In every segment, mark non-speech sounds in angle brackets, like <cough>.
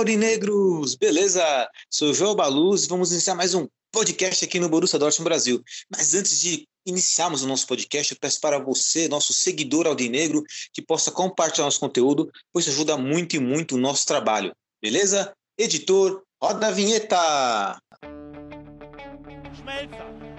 Aurinegros! Beleza? Sou João Baluz e vamos iniciar mais um podcast aqui no Borussia Dortmund Brasil. Mas antes de iniciarmos o nosso podcast, eu peço para você, nosso seguidor Audinegro, que possa compartilhar nosso conteúdo, pois isso ajuda muito e muito o nosso trabalho. Beleza? Editor, roda a vinheta!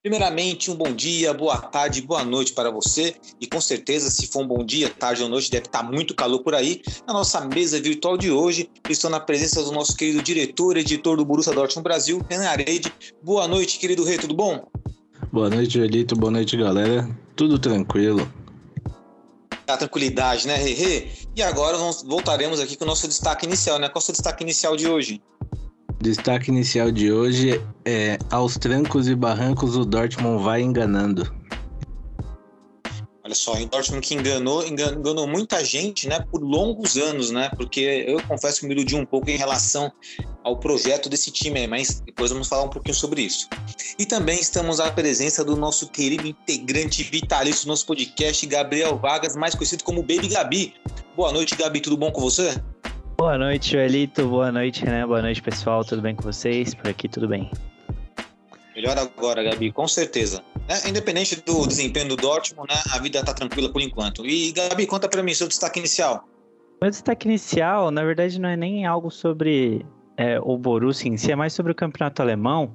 Primeiramente, um bom dia, boa tarde, boa noite para você. E com certeza, se for um bom dia, tarde ou noite, deve estar muito calor por aí. Na nossa mesa virtual de hoje, estou na presença do nosso querido diretor, editor do Borussia Dortmund Brasil, Renan Areide. Boa noite, querido Rei, tudo bom? Boa noite, Elito. Boa noite, galera. Tudo tranquilo. Tá, tranquilidade, né? Rei? E agora voltaremos aqui com o nosso destaque inicial, né? Qual é o seu destaque inicial de hoje? Destaque inicial de hoje é aos trancos e barrancos o Dortmund vai enganando. Olha só, em Dortmund que enganou, enganou, muita gente, né, por longos anos, né, porque eu confesso que me iludi um pouco em relação ao projeto desse time mas depois vamos falar um pouquinho sobre isso. E também estamos à presença do nosso querido integrante vitalício do nosso podcast, Gabriel Vargas, mais conhecido como Baby Gabi. Boa noite, Gabi, tudo bom com você? Boa noite, Joelito. Boa noite, Renan. Boa noite, pessoal. Tudo bem com vocês? Por aqui, tudo bem. Melhor agora, Gabi, com certeza. Né? Independente do desempenho do Dortmund, né, a vida tá tranquila por enquanto. E, Gabi, conta para mim seu destaque inicial. Meu destaque inicial, na verdade, não é nem algo sobre é, o Borussia em si, é mais sobre o campeonato alemão.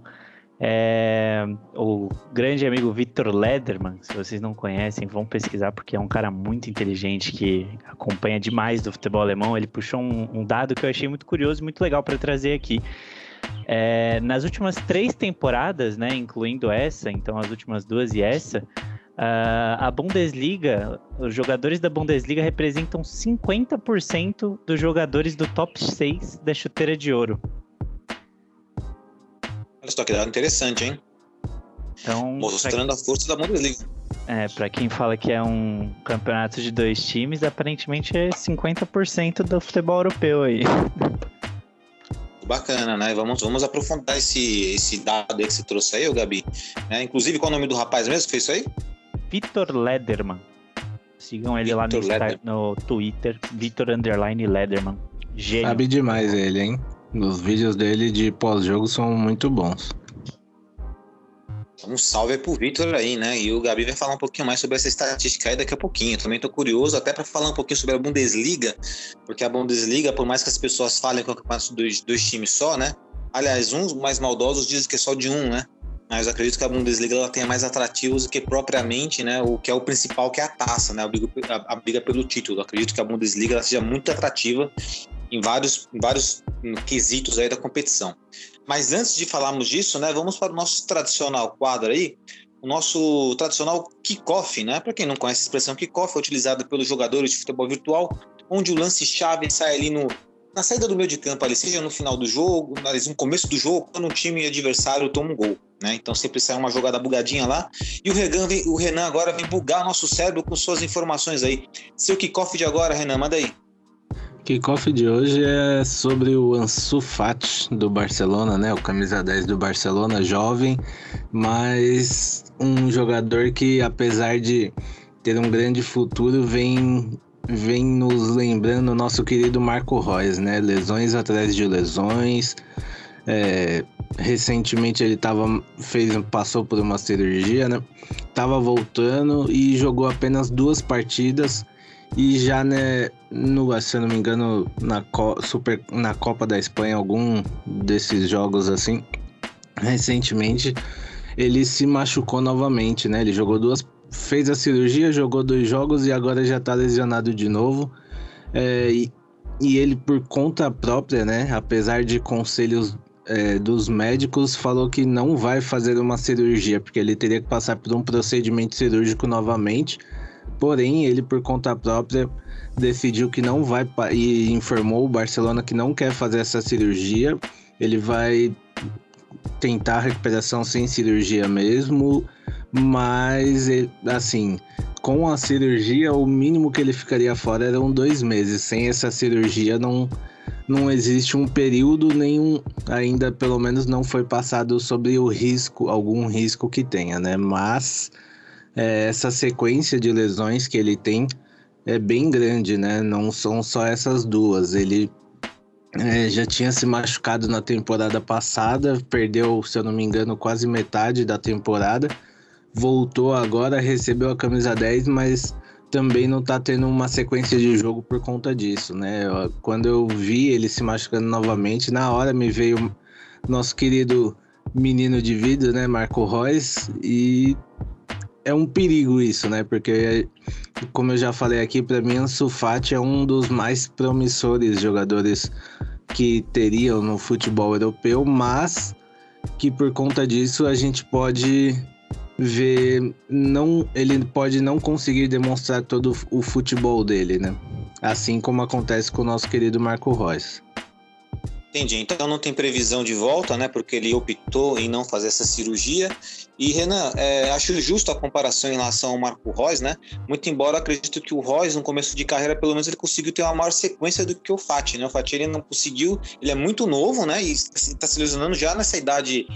É, o grande amigo Victor Lederman, se vocês não conhecem, vão pesquisar porque é um cara muito inteligente que acompanha demais do futebol alemão. Ele puxou um, um dado que eu achei muito curioso e muito legal para trazer aqui. É, nas últimas três temporadas, né, incluindo essa, então as últimas duas e essa, uh, a Bundesliga, os jogadores da Bundesliga representam 50% dos jogadores do top 6 da chuteira de ouro. Olha só que dado interessante, hein? Então, Mostrando a força da Bundesliga. É, para quem fala que é um campeonato de dois times, aparentemente é 50% do futebol europeu aí. <laughs> Bacana, né? Vamos, vamos aprofundar esse, esse dado aí que você trouxe aí, Gabi. Né? Inclusive, qual é o nome do rapaz mesmo que fez isso aí? Vitor Lederman. Sigam ele lá no, Lederman. no Twitter, Vitor Underline Lederman. Gênio. Sabe demais ele, hein? Os vídeos dele de pós-jogo são muito bons. Um salve pro Victor aí, né? E o Gabi vai falar um pouquinho mais sobre essa estatística aí daqui a pouquinho. Também tô curioso até para falar um pouquinho sobre a Bundesliga, porque a Bundesliga, por mais que as pessoas falem que é um campeonato de dois, times só, né? Aliás, uns mais maldosos dizem que é só de um, né? Mas eu acredito que a Bundesliga ela tenha mais atrativos do que propriamente, né? O que é o principal, que é a taça, né? A briga, a, a briga pelo título. Eu acredito que a Bundesliga seja muito atrativa em vários, em vários quesitos aí da competição. Mas antes de falarmos disso, né, vamos para o nosso tradicional quadro aí, o nosso tradicional kickoff, né? Para quem não conhece a expressão kickoff, é utilizada pelos jogadores de futebol virtual, onde o lance-chave sai ali no, na saída do meio de campo, ali, seja no final do jogo, no começo do jogo, quando um time adversário toma um gol. Né? Então sempre sai uma jogada bugadinha lá. E o Renan, vem, o Renan agora vem bugar nosso cérebro com suas informações aí. Seu kickoff de agora, Renan, manda aí. Kickoff de hoje é sobre o Ansu Fati do Barcelona, né? O camisa 10 do Barcelona, jovem, mas um jogador que apesar de ter um grande futuro vem vem nos lembrando o nosso querido Marco Reus, né? Lesões atrás de lesões. É, recentemente ele tava, fez, passou por uma cirurgia, né? Tava voltando e jogou apenas duas partidas E já, né, no, se eu não me engano, na, Co Super, na Copa da Espanha, algum desses jogos assim, recentemente, ele se machucou novamente, né? Ele jogou duas. Fez a cirurgia, jogou dois jogos e agora já tá lesionado de novo. É, e, e ele, por conta própria, né? Apesar de conselhos é, dos médicos, falou que não vai fazer uma cirurgia, porque ele teria que passar por um procedimento cirúrgico novamente. Porém, ele, por conta própria, decidiu que não vai e informou o Barcelona que não quer fazer essa cirurgia. Ele vai tentar a recuperação sem cirurgia mesmo, mas assim, com a cirurgia, o mínimo que ele ficaria fora eram dois meses. Sem essa cirurgia, não, não existe um período nenhum, ainda pelo menos não foi passado sobre o risco, algum risco que tenha, né? Mas é, essa sequência de lesões que ele tem é bem grande, né? Não são só essas duas. Ele é, já tinha se machucado na temporada passada, perdeu, se eu não me engano, quase metade da temporada. Voltou agora, recebeu a camisa 10, mas também não tá tendo uma sequência de jogo por conta disso, né? Quando eu vi ele se machucando novamente, na hora me veio nosso querido menino de vidro, né, Marco Reus, e é um perigo isso, né? Porque, como eu já falei aqui, para mim, Ansu Fati é um dos mais promissores jogadores que teriam no futebol europeu, mas que por conta disso a gente pode ver não ele pode não conseguir demonstrar todo o futebol dele, né? Assim como acontece com o nosso querido Marco Reus. Entendi. Então não tem previsão de volta, né? Porque ele optou em não fazer essa cirurgia. E Renan, é, acho justo a comparação em relação ao Marco Reus, né? Muito embora acredito que o Reus, no começo de carreira, pelo menos ele conseguiu ter uma maior sequência do que o Fati, né? O Fati ele não conseguiu, ele é muito novo, né? E está se lesionando já nessa idade,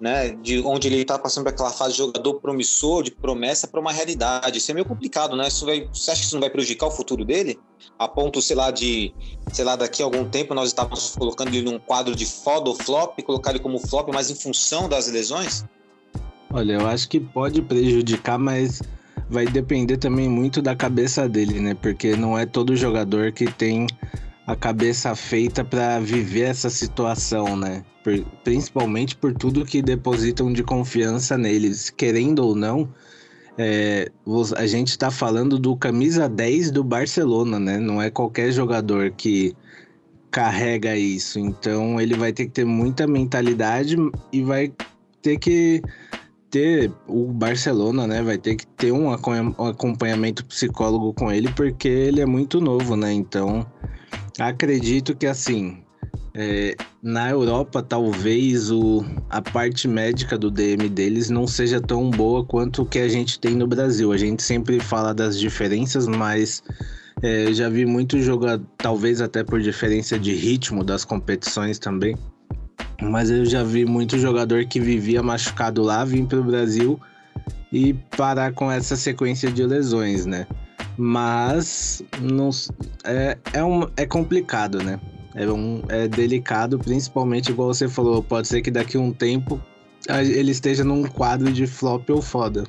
né? De onde ele está passando aquela fase de jogador promissor, de promessa para uma realidade. Isso é meio complicado, né? Isso vai, você acha que isso não vai prejudicar o futuro dele? A ponto, sei lá, de, sei lá, daqui a algum tempo nós estávamos colocando ele num quadro de foda ou flop, colocar ele como flop, mas em função das lesões? Olha, eu acho que pode prejudicar, mas vai depender também muito da cabeça dele, né? Porque não é todo jogador que tem a cabeça feita para viver essa situação, né? Por, principalmente por tudo que depositam de confiança neles, querendo ou não. É, a gente está falando do camisa 10 do Barcelona, né? Não é qualquer jogador que carrega isso. Então ele vai ter que ter muita mentalidade e vai ter que ter o Barcelona, né? Vai ter que ter um acompanhamento psicólogo com ele, porque ele é muito novo, né? Então, acredito que assim, é, na Europa, talvez o, a parte médica do DM deles não seja tão boa quanto o que a gente tem no Brasil. A gente sempre fala das diferenças, mas é, já vi muito jogar, talvez até por diferença de ritmo das competições também mas eu já vi muito jogador que vivia machucado lá, vir para o Brasil e parar com essa sequência de lesões, né? Mas não, é, é, um, é complicado, né? É, um, é delicado, principalmente igual você falou, pode ser que daqui a um tempo ele esteja num quadro de flop ou foda.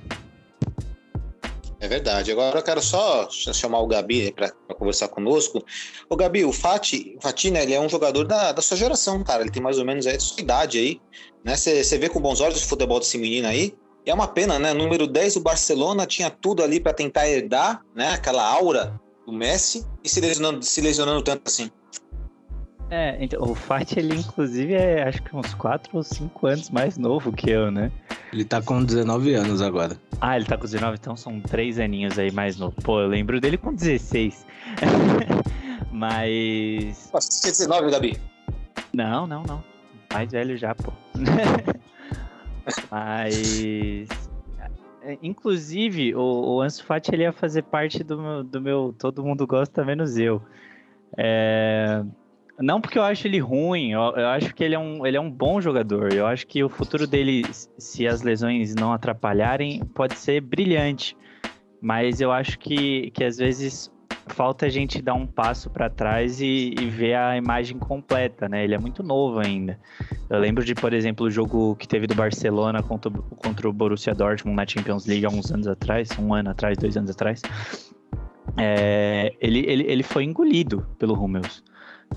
É verdade. Agora eu quero só chamar o Gabi para conversar conosco. O Gabi, o Fati, o Fati, né, ele é um jogador da, da sua geração, cara. Ele tem mais ou menos a sua idade aí. Né? Você vê com bons olhos o futebol desse menino aí. E é uma pena, né? Número 10, o Barcelona tinha tudo ali para tentar herdar, né? Aquela aura do Messi e se lesionando, se lesionando tanto assim. É, então, o Fati, ele inclusive é acho que uns 4 ou 5 anos mais novo que eu, né? Ele tá com 19 anos agora. Ah, ele tá com 19, então são 3 aninhos aí mais novo. Pô, eu lembro dele com 16. <laughs> Mas. Nossa, 19, Gabi? Não, não, não. Mais velho já, pô. <laughs> Mas. Inclusive, o, o Ansu Fati ele ia fazer parte do meu, do meu Todo Mundo Gosta Menos Eu. É, não porque eu acho ele ruim, eu, eu, acho que ele é, um, ele é um bom jogador. Eu acho que o futuro dele, se as lesões não atrapalharem, pode ser brilhante. Mas eu acho que, que às vezes falta a gente dar um passo para trás e, e, ver a imagem completa, né? Ele é muito novo ainda. Eu lembro de, por exemplo, o jogo que teve do Barcelona contra, contra o Borussia Dortmund na Champions League há uns anos atrás, um ano atrás, dois anos atrás é, ele, ele, ele foi engolido pelo Hummels.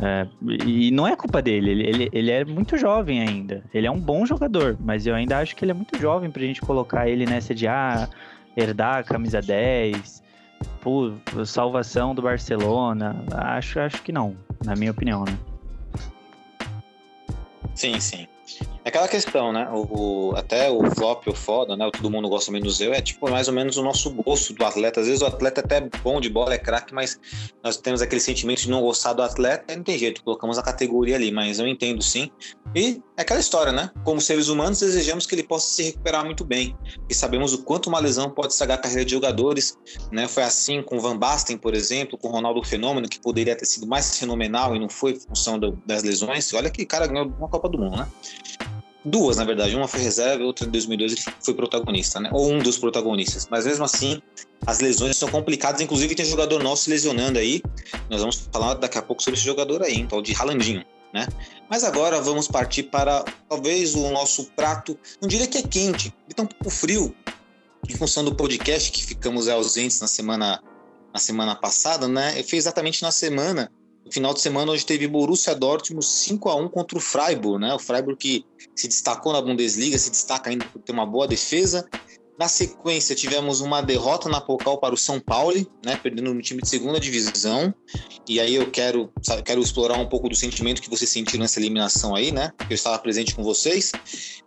É, e não é culpa dele, ele, ele, ele, é muito jovem ainda. Ele é um bom jogador, mas eu ainda acho que ele é muito jovem pra gente colocar ele nessa de ah, herdar a camisa 10, pô, salvação do Barcelona. Acho, acho que não, na minha opinião, né? Sim, sim. Aquela questão, né? O, o, até o flop, o foda, né? O todo mundo gosta menos eu, é tipo mais ou menos o nosso gosto do atleta. Às vezes o atleta é até bom de bola, é craque, mas nós temos aquele sentimento de não gostar do atleta, não tem jeito, colocamos a categoria ali, mas eu entendo sim. E é aquela história, né? Como seres humanos, desejamos que ele possa se recuperar muito bem. E sabemos o quanto uma lesão pode estragar a carreira de jogadores, né? Foi assim com o Van Basten, por exemplo, com o Ronaldo Fenômeno, que poderia ter sido mais fenomenal e não foi função do, das lesões. Olha que cara ganhou uma Copa do Mundo, né? Duas, na verdade. Uma foi reserva outra em 2002 ele foi protagonista, né? Ou um dos protagonistas. Mas mesmo assim, as lesões são complicadas. Inclusive, tem jogador nosso se lesionando aí. Nós vamos falar daqui a pouco sobre esse jogador aí, um tal de Ralandinho, né? Mas agora vamos partir para talvez o nosso prato. Não diria que é quente, ele tá um pouco frio. Em função do podcast que ficamos ausentes na semana, na semana passada, né? Foi exatamente na semana no final de semana, hoje teve Borussia Dortmund 5 a 1 contra o Freiburg, né? O Freiburg que se destacou na Bundesliga, se destaca ainda por ter uma boa defesa. Na sequência, tivemos uma derrota na Pokal para o São Paulo, né, perdendo no time de segunda divisão. E aí eu quero, quero explorar um pouco do sentimento que vocês sentiram nessa eliminação aí, né? Eu estava presente com vocês.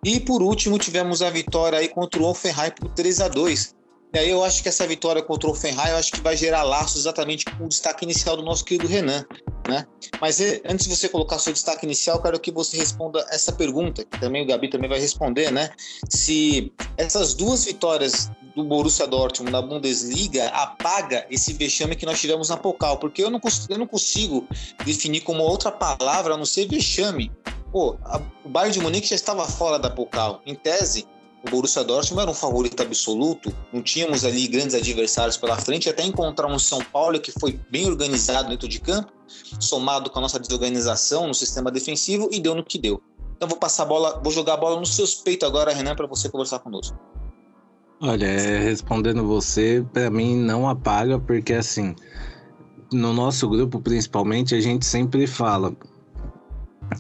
E por último, tivemos a vitória aí contra o Offenheim por 3 a 2 e aí eu acho que essa vitória contra o Offenheim, eu acho que vai gerar laços exatamente com o destaque inicial do nosso querido Renan, né? Mas eh, antes de você colocar seu destaque inicial, quero que você responda essa pergunta, que também o Gabi também vai responder, né? Se essas duas vitórias do Borussia Dortmund na Bundesliga apaga esse vexame que nós tivemos na Pokal, porque eu não, eu não consigo definir como outra palavra a não ser vexame. Pô, a, o Bayern de Munique já estava fora da Pokal. Em tese, o Borussia Dortmund era um favorito absoluto, não tínhamos ali grandes adversários pela frente, até encontrar um São Paulo que foi bem organizado dentro de campo, somado com a nossa desorganização no sistema defensivo e deu no que deu. Então vou passar a bola, vou jogar a bola nos seus peitos agora, Renan, para você conversar conosco. Olha, é, respondendo você, para mim não apaga, porque assim, no nosso grupo principalmente, a gente sempre fala,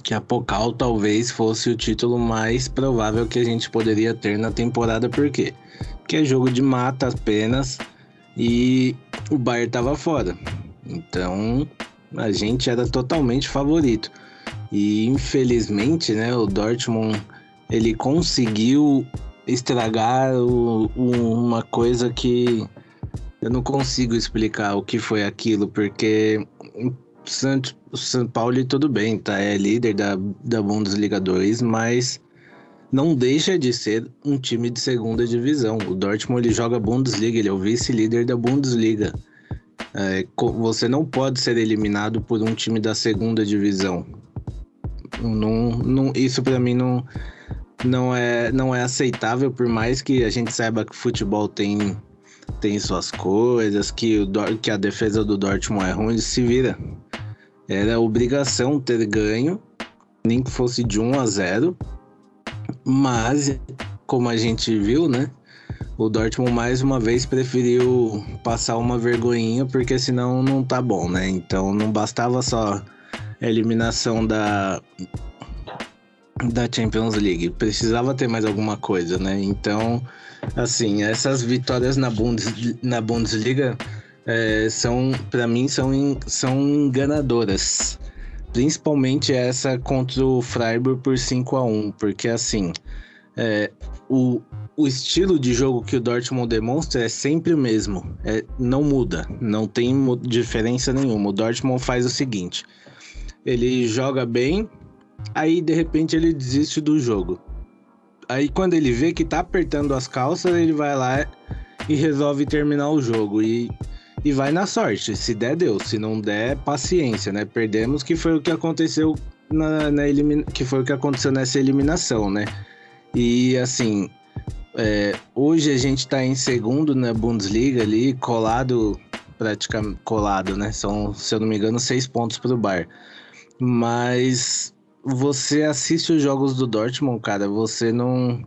que a Pokal talvez fosse o título mais provável que a gente poderia ter na temporada, por quê? Porque é jogo de mata apenas e o Bayern estava fora. Então a gente era totalmente favorito. E infelizmente, né, o Dortmund ele conseguiu estragar o, o, uma coisa que eu não consigo explicar o que foi aquilo, porque Santos, o São Paulo tudo bem, tá? É líder da, da Bundesliga 2, mas não deixa de ser um time de segunda divisão. O Dortmund ele joga Bundesliga, ele é o vice-líder da Bundesliga. É, você não pode ser eliminado por um time da segunda divisão. Não, não, isso para mim não, não, é, não é aceitável, por mais que a gente saiba que futebol tem, tem suas coisas, que, o, que a defesa do Dortmund é ruim, se vira. Era obrigação ter ganho, nem que fosse de 1 a 0. Mas, como a gente viu, né? O Dortmund mais uma vez preferiu passar uma vergonhinha, porque senão não tá bom, né? Então não bastava só a eliminação da, da Champions League. Precisava ter mais alguma coisa, né? Então, assim, essas vitórias na, Bundes, na Bundesliga é, são, para mim, são, são enganadoras. Principalmente essa contra o Freiburg por 5 a 1 porque assim, é, o, o estilo de jogo que o Dortmund demonstra é sempre o mesmo, é, não muda, não tem diferença nenhuma. O Dortmund faz o seguinte: ele joga bem, aí de repente ele desiste do jogo. Aí quando ele vê que tá apertando as calças, ele vai lá e resolve terminar o jogo. E e vai na sorte. Se der, deu. Se não der, paciência, né? Perdemos, que foi o que aconteceu na, na elimina... que foi o que aconteceu nessa eliminação, né? E assim, é, hoje a gente tá em segundo na Bundesliga ali, colado, praticamente colado, né? São, se eu não me engano, seis pontos pro Bar. Mas você assiste os jogos do Dortmund, cara, você não.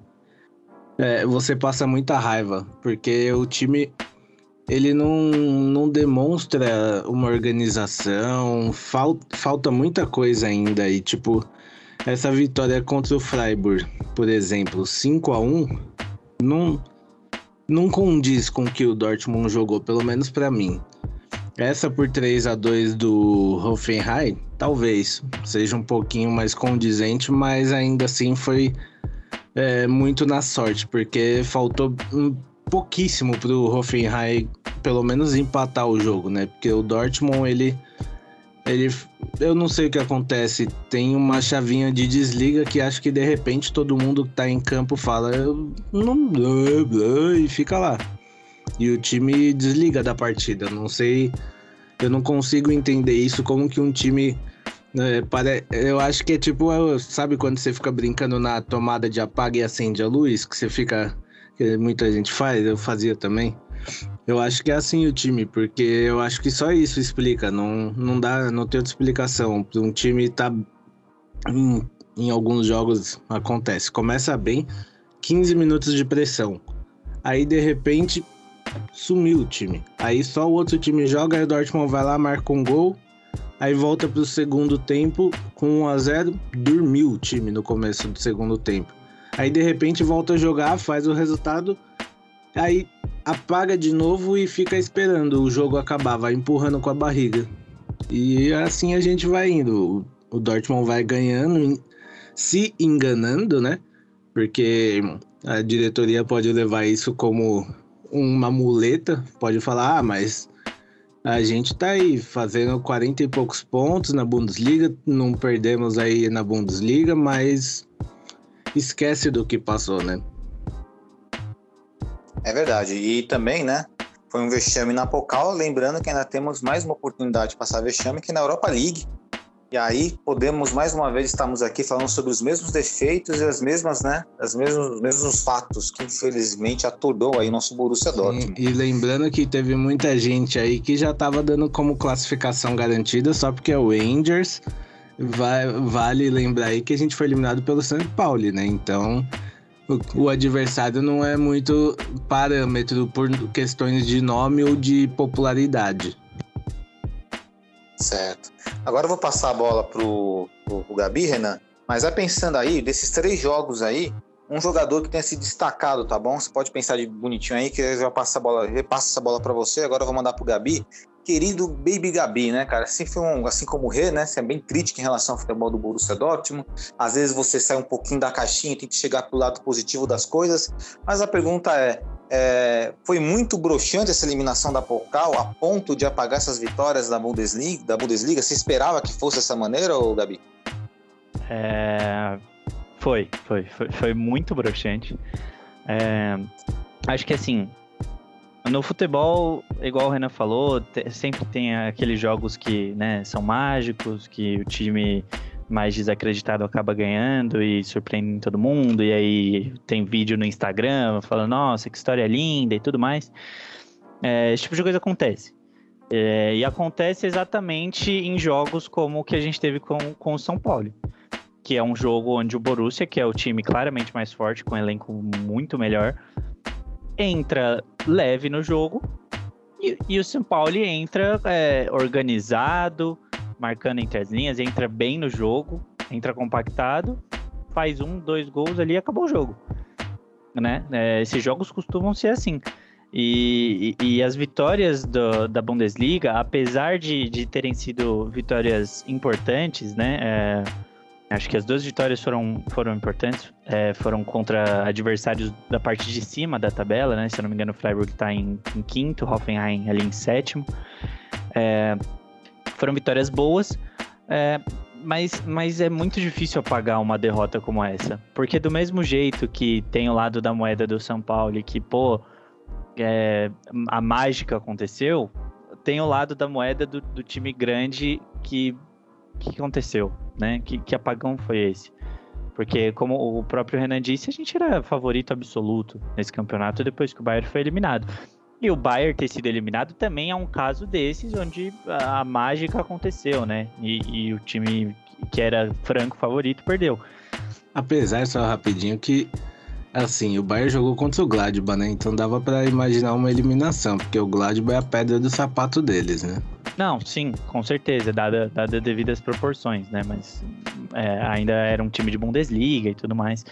É, você passa muita raiva, porque o time ele não, não demonstra uma organização, fal, falta muita coisa ainda. E, tipo, essa vitória contra o Freiburg, por exemplo, 5 a 1 não, não condiz com o que o Dortmund jogou, pelo menos para mim. Essa por 3 a 2 do Hoffenheim, talvez seja um pouquinho mais condizente, mas ainda assim foi é, muito na sorte, porque faltou pouquíssimo pro Hoffenheim pelo menos empatar o jogo, né? Porque o Dortmund, ele ele eu não sei o que acontece, tem uma chavinha de desliga que acho que de repente todo mundo que tá em campo fala não blá, blá, e fica lá. E o time desliga da partida. Não sei, eu não consigo entender isso como que um time é, para, eu acho que é tipo, sabe quando você fica brincando na tomada de apaga e acende a luz, que você fica que muita gente faz, eu fazia também. Eu acho que é assim o time, porque eu acho que só isso explica, não, não dá, não tem outra explicação. Um time tá em, em alguns jogos acontece, começa bem, 15 minutos de pressão. Aí de repente sumiu o time. Aí só o outro time joga, aí o Dortmund vai lá, marca um gol, aí volta pro segundo tempo com 1 a 0, dormiu o time no começo do segundo tempo. Aí de repente volta a jogar, faz o resultado, aí apaga de novo e fica esperando o jogo acabar, vai empurrando com a barriga. E assim a gente vai indo. O Dortmund vai ganhando, se enganando, né? Porque a diretoria pode levar isso como uma muleta, pode falar, ah, mas a gente tá aí fazendo 40 e poucos pontos na Bundesliga, não perdemos aí na Bundesliga, mas esquece do que passou, né? É verdade. E também, né? Foi um vexame na Pocal, lembrando que ainda temos mais uma oportunidade de passar vexame que na Europa League. E aí podemos mais uma vez estarmos aqui falando sobre os mesmos defeitos e as mesmas, né, as mesmos, os mesmos fatos que infelizmente aturdou aí nosso Borussia Dortmund. E, e lembrando que teve muita gente aí que já estava dando como classificação garantida só porque é o Rangers vai, vale lembrar aí que a gente foi eliminado pelo São Paulo, né? Então, o, o, adversário não é muito parâmetro por questões de nome ou de popularidade. Certo. Agora eu vou passar a bola pro, pro, pro Gabi, Renan. Mas vai pensando aí, desses três jogos aí, um jogador que tenha se destacado, tá bom? Você pode pensar de bonitinho aí, que eu já passo a bola, repasso essa bola para você. Agora eu vou mandar pro Gabi querido Baby Gabi, né, cara? Assim, foi um, assim como o Rê, né? Você é bem crítico em relação ao futebol do Borussia Dortmund. Às vezes você sai um pouquinho da caixinha, tem que chegar pro lado positivo das coisas. Mas a pergunta é, é foi muito broxante essa eliminação da Pokal a ponto de apagar essas vitórias da Bundesliga? Da Bundesliga? Você esperava que fosse dessa maneira, ou Gabi? É... Foi, foi, foi, foi muito broxante. É... Acho que assim, no futebol, igual o Renan falou, sempre tem aqueles jogos que né, são mágicos, que o time mais desacreditado acaba ganhando e surpreendendo todo mundo, e aí tem vídeo no Instagram falando, nossa, que história linda e tudo mais. É, esse tipo de coisa acontece. É, e acontece exatamente em jogos como o que a gente teve com, com o São Paulo. Que é um jogo onde o Borussia, que é o time claramente mais forte, com um elenco muito melhor, entra leve no jogo e, e o São Paulo entra é, organizado, marcando entre as linhas, entra bem no jogo, entra compactado, faz um, dois gols ali e acabou o jogo. Né? É, esses jogos costumam ser assim. E, e, e as vitórias do, da Bundesliga, apesar de, de terem sido vitórias importantes, né? É, Acho que as duas vitórias foram, foram importantes. É, foram contra adversários da parte de cima da tabela, né? Se eu não me engano, o Freiburg está em, em, quinto, Hoffenheim ali em sétimo. É, foram vitórias boas, é, mas, mas é muito difícil apagar uma derrota como essa. Porque do mesmo jeito que tem o lado da moeda do São Paulo que, pô, é, a mágica aconteceu, tem o lado da moeda do, do time grande que que aconteceu, né? Que, que apagão foi esse? Porque, como o próprio Renan disse, a gente era favorito absoluto nesse campeonato depois que o Bayern foi eliminado. E o Bayern ter sido eliminado também é um caso desses onde a, mágica aconteceu, né? E, e, o time que era franco favorito perdeu. Apesar, só rapidinho, que Assim, o Bayern jogou contra o Gladbach, né? Então dava pra imaginar uma eliminação, porque o Gladbach é a pedra do sapato deles, né? Não, sim, com certeza, dada, dada devidas proporções, né? Mas é, ainda era um time de Bundesliga e tudo mais.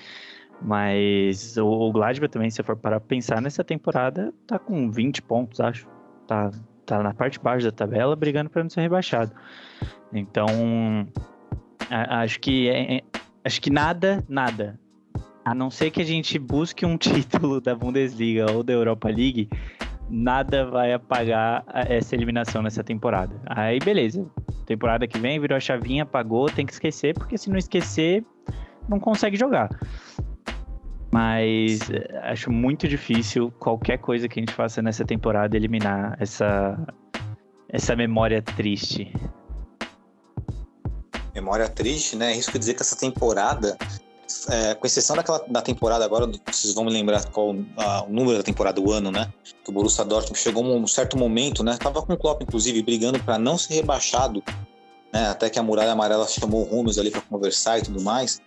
Mas o, o Gladbach também, se for para pensar nessa temporada, tá com 20 pontos, acho. Tá, tá na parte de baixo da tabela, brigando para não ser rebaixado. Então, a, acho que é, é, acho que nada, nada. A não ser que a gente busque um <laughs> título da Bundesliga ou da Europa League, nada vai apagar essa eliminação nessa temporada. Aí, beleza. Temporada que vem, virou a chavinha, apagou, tem que esquecer, porque se não esquecer, não consegue jogar. Mas eh, acho muito difícil qualquer coisa que a gente faça nessa temporada eliminar essa, essa memória triste. Memória triste, né? Risco de dizer que essa temporada é, com exceção daquela da temporada agora, vocês vão me lembrar qual a, o número da temporada, o ano, né? Que o Borussia Dortmund chegou um certo momento, né? Tava com o Klopp, inclusive, brigando para não ser rebaixado, né? Até que a Muralha Amarela chamou o Rumes ali para conversar e tudo mais.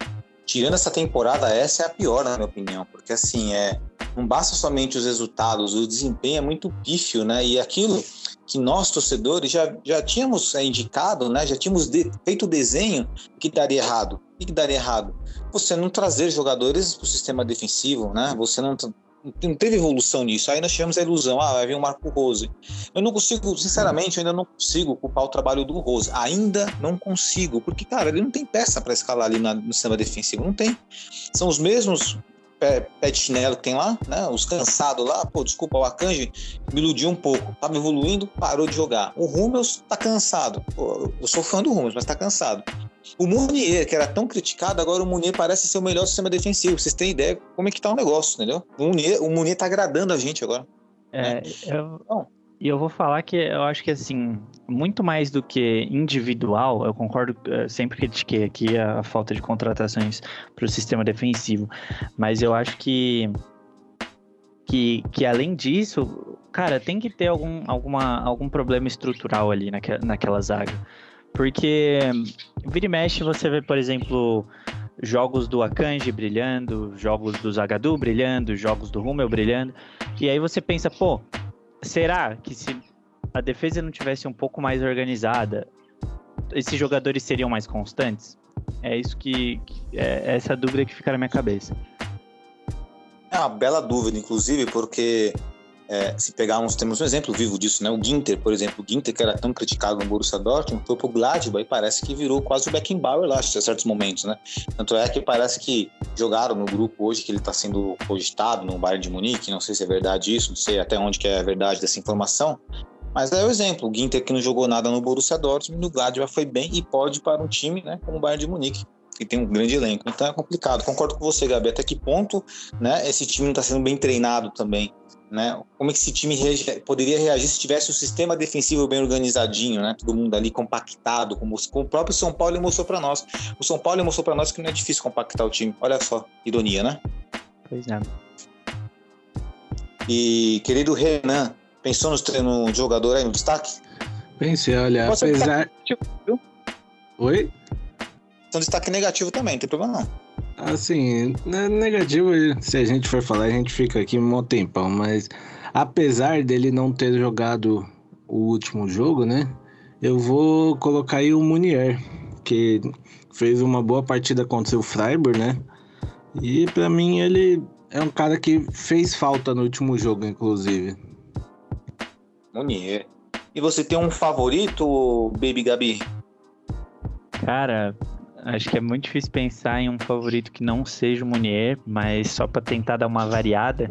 Tirando essa temporada, essa é a pior, na minha opinião, porque assim, é, não basta somente os resultados, o desempenho é muito pífio, né? E aquilo que nós, torcedores, já, já tínhamos é, indicado, né? Já tínhamos de, feito o desenho que daria errado. O que daria errado? Você não trazer jogadores para o sistema defensivo, né? Você não, não teve evolução nisso. Aí nós tivemos a ilusão, ah, vai vir o Marco Rose. Eu não consigo, sinceramente, eu ainda não consigo culpar o trabalho do Rose. Ainda não consigo, porque, cara, ele não tem peça para escalar ali na, no sistema defensivo. Não tem. São os mesmos pé, pé de chinelo que tem lá, né? Os cansados lá, pô, desculpa, o Akanji me iludiu um pouco. Tava evoluindo, parou de jogar. O Rummels tá cansado. Pô, eu sou fã do Rummels, mas tá cansado. O Munier, que era tão criticado, agora o Munier parece ser o melhor sistema defensivo. Vocês têm ideia como é que tá o negócio, entendeu? O Munier, o Munier tá agradando a gente agora. É, né? eu, e eu vou falar que eu acho que, assim, muito mais do que individual, eu concordo, eh, sempre critiquei aqui a, falta de contratações para o sistema defensivo, mas eu acho que, que, que além disso, cara, tem que ter algum, alguma, algum problema estrutural ali naque, naquela zaga. Porque vira e mexe, você vê, por exemplo, jogos do Akanji brilhando, jogos do Zagadu brilhando, jogos do Rummel brilhando, e aí você pensa, pô, será que se a defesa não tivesse um pouco mais organizada, esses jogadores seriam mais constantes? É isso que, que é essa dúvida que fica na minha cabeça. É uma bela dúvida, inclusive, porque é, se pegarmos, temos um exemplo vivo disso, né? O Ginter, por exemplo, o Ginter que era tão criticado no Borussia Dortmund, foi pro Gladbach e parece que virou quase o Beckenbauer lá, em certos momentos, né? Tanto é que parece que jogaram no grupo hoje que ele está sendo cogitado no Bayern de Munique, não sei se é verdade isso, não sei até onde que é a verdade dessa informação, mas é o exemplo, o Ginter que não jogou nada no Borussia Dortmund, no Gladbach foi bem e pode para um time, né, como o Bayern de Munique que tem um grande elenco. Então é complicado. Concordo com você, Gabi. Até que ponto né, esse time não está sendo bem treinado também? Né? Como é que esse time reage, poderia reagir se tivesse o um sistema defensivo bem organizadinho, né? Todo mundo ali compactado, como, como o próprio São Paulo mostrou para nós. O São Paulo mostrou para nós que não é difícil compactar o time. Olha só, ironia, né? Pois é. E querido Renan, pensou no, no jogador aí no destaque? Pensei, olha, Pode apesar. Oi? Então destaque negativo também, não tem problema não. Assim, né, negativo, se a gente for falar, a gente fica aqui um tempão, mas apesar dele não ter jogado o último jogo, né? Eu vou colocar aí o Munier, que fez uma boa partida contra o Freiburg, né? E para mim ele é um cara que fez falta no último jogo, inclusive. Munier. E você tem um favorito, Baby Gabi? Cara, Acho que é muito difícil pensar em um favorito que não seja o Munier, mas só para tentar dar uma variada,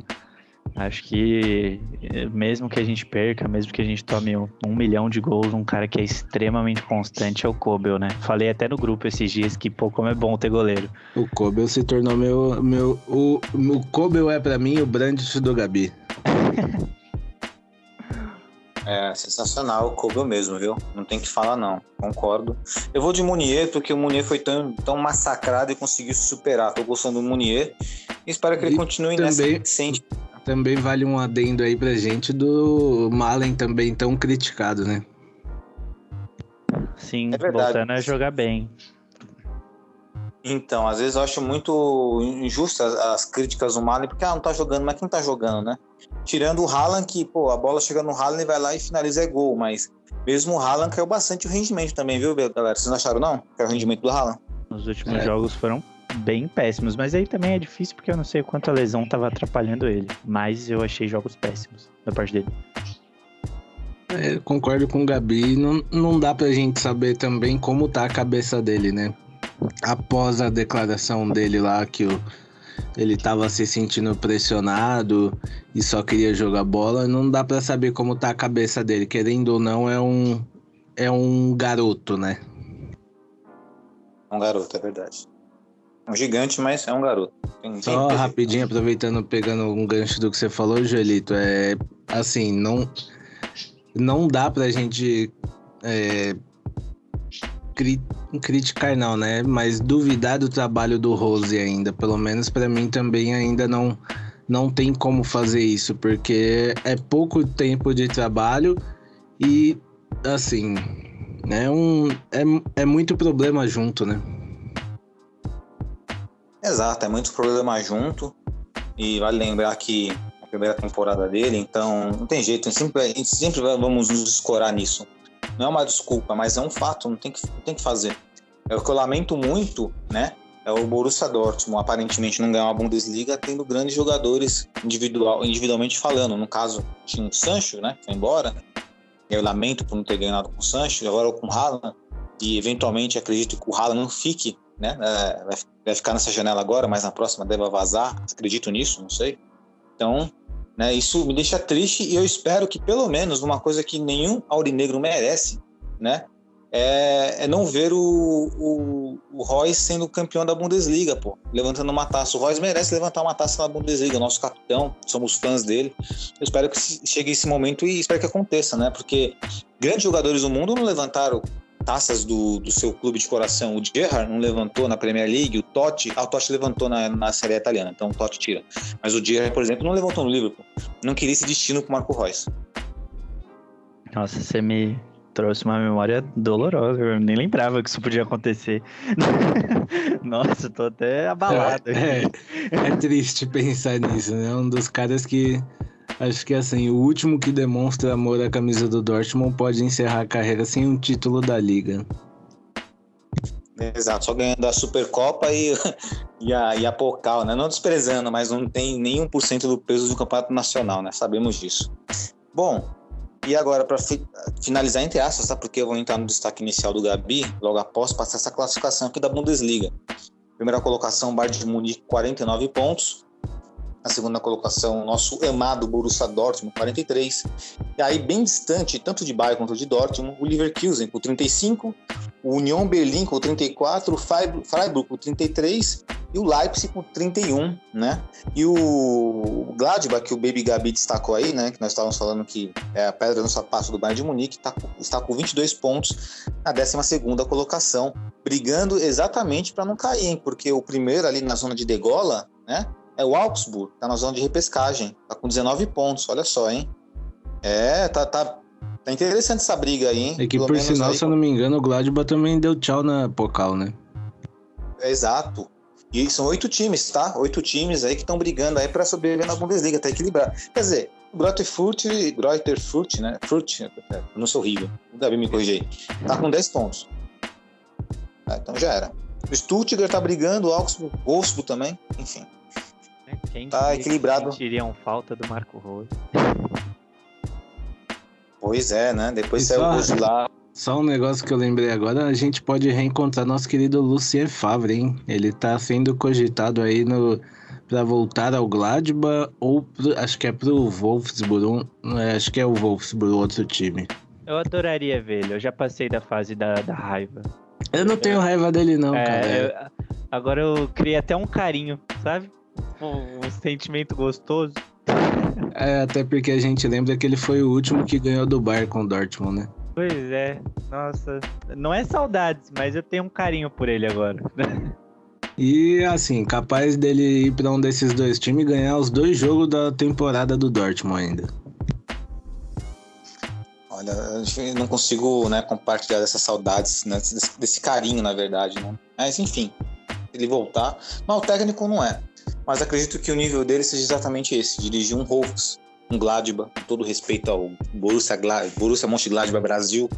acho que eh, mesmo que a gente perca, mesmo que a gente tome um, milhão de gols, um cara que é extremamente constante é o Kobel, né? Falei até no grupo esses dias que, pô, como é bom ter goleiro. O Kobel se tornou meu. meu o, o Kobel é para mim o Brandt do Gabi. <laughs> É sensacional o Kobe mesmo, viu? Não tem que falar, não. Concordo. Eu vou de Munier, porque o Munier foi tão, tão massacrado e conseguiu se superar. Tô gostando do Munier e espero que ele continue também, nessa. Também vale um adendo aí pra gente do Malen também tão criticado, né? Sim, é voltando a jogar bem. Então, às vezes eu acho muito injusta as, as críticas do Malen, porque ah, não tá jogando, mas quem tá jogando, né? Tirando o Haaland, que, pô, a bola chega no Haaland e vai lá e finaliza é gol, mas mesmo o Haaland caiu bastante o rendimento também, viu, galera? Vocês não acharam, não? Caiu o rendimento do Haaland? Os últimos É. jogos foram bem péssimos, mas aí também é difícil porque eu não sei quanto a lesão tava atrapalhando ele. Mas eu achei jogos péssimos da parte dele. É, concordo com o Gabi. Não, não dá pra gente saber também como tá a cabeça dele, né? Após a declaração dele lá que o, ele tava se sentindo pressionado e só queria jogar bola, não dá pra saber como tá a cabeça dele. Querendo ou não, é um, é um garoto, né? Um garoto, é verdade. Um gigante, mas é um garoto. Tem- Só rapidinho, aproveitando, pegando um gancho do que você falou, Joelito, é assim, não, não dá pra gente é, cri- criticar não, né? Mas duvidar do trabalho do Rose ainda, pelo menos pra mim também ainda não, não tem como fazer isso, porque é pouco tempo de trabalho e assim, é, um, é, é muito problema junto, né? Exato, é muito problema junto. E vale lembrar que a primeira temporada dele, então não tem jeito, sempre, sempre vamos nos escorar nisso. Não é uma desculpa, mas é um fato, não tem que, não tem que fazer. É o que eu lamento muito, né? É o Borussia Dortmund aparentemente não ganhar uma Bundesliga tendo grandes jogadores individual, individualmente falando. No caso, tinha o Sancho, né? Foi embora. Eu lamento por não ter ganhado com o Sancho, agora com o Haaland. E eventualmente acredito que o Haaland não fique, né? é, vai vai ficar nessa janela agora, mas na próxima deve vazar. Acredito nisso, não sei. Então, né, isso me deixa triste e eu espero que pelo menos uma coisa que nenhum aurinegro merece, né, é, é não ver o, o, o Royce sendo campeão da Bundesliga, pô, levantando uma taça. O Royce merece levantar uma taça na Bundesliga, nosso capitão, somos fãs dele. Eu espero que chegue esse momento e espero que aconteça, né, porque grandes jogadores do mundo não levantaram taças do, do seu clube de coração. O Gerrard não levantou na Premier League, o Totti, ah, o Totti levantou na, na Série italiana, então o Totti tira. Mas o Gerrard, por exemplo, não levantou no Liverpool. Não queria esse destino com o Marco Reus. Nossa, você me trouxe uma memória dolorosa. Eu nem lembrava que isso podia acontecer. <laughs> Nossa, tô até abalado É, aqui. é triste pensar nisso, né? Um dos caras que acho que assim, o último que demonstra amor à camisa do Dortmund pode encerrar a carreira sem um título da liga. Exato, só ganhando a Supercopa e, <laughs> e, a, e a Pocal, né? Não desprezando, mas não tem nem 1% do peso do campeonato nacional, né? Sabemos disso. Bom, e agora, para finalizar entre aspas, tá? Porque eu vou entrar no destaque inicial do Gabi, logo após passar essa classificação aqui da Bundesliga. Primeira colocação, Bayern de Munique, 49 pontos. Na segunda colocação, nosso amado Borussia Dortmund, 43. E aí, bem distante, tanto de Bayern quanto de Dortmund, o Leverkusen com 35, o Union Berlim com 34, o Freiburg com 33 e o Leipzig com 31, né? E o Gladbach, que o Baby Gabi destacou aí, né? Que nós estávamos falando que é a pedra no sapato do Bayern de Munique, tá, está com 22 pontos na 12ª colocação, brigando exatamente para não cair, hein? Porque o primeiro ali na zona de degola, né? É o Augsburg, tá na zona de repescagem, tá com 19 pontos, olha só, hein? É, tá, tá, tá interessante essa briga aí, hein? É que Pelo por sinal, aí- se eu não me engano, o Gladbach também deu tchau na Pocal, né? Exato. E são oito times, tá? Oito times aí que estão brigando aí para sobreviver na Bundesliga, tá equilibrado. Quer dizer, o Grotterfurt, Grotterfurt, né? Furt, é, não sou horrível. O Gabi me corrigi aí. Tá com 10 pontos. Ah, então já era. O Stuttgart tá brigando, o Augsburg, Wolfsburg também, enfim. Quem Tá equilibrado. Sentiriam falta do Marco Rose. Pois é, né? Depois E saiu só- o gosto lá. Só um negócio que eu lembrei agora, a gente pode reencontrar nosso querido Lucien Favre, hein? Ele tá sendo cogitado aí no para voltar ao Gladbach ou pro- acho que é pro Wolfsburg, é, acho que é o Wolfsburg, outro time. Eu adoraria ver ele. Eu já passei da fase da, da raiva. Eu não tenho raiva dele não, É, cara. eu- agora eu criei até um carinho, sabe? Um, um sentimento gostoso. É, até porque a gente lembra que ele foi o último que ganhou do Bayern com o Dortmund, né? Pois é. Nossa. Não é saudades, mas eu tenho um carinho por ele agora. E assim, capaz dele ir pra um desses dois times e ganhar os dois jogos da temporada do Dortmund ainda. Olha, eu não consigo né, compartilhar dessas saudades, né, desse, desse carinho, na verdade, né? Mas enfim, ele voltar. Mas o técnico não é. Mas acredito que o nível dele seja exatamente esse: dirigir um Wolves, um Gladbach, com todo respeito ao Borussia, Glad Borussia Mönchengladbach Brasil,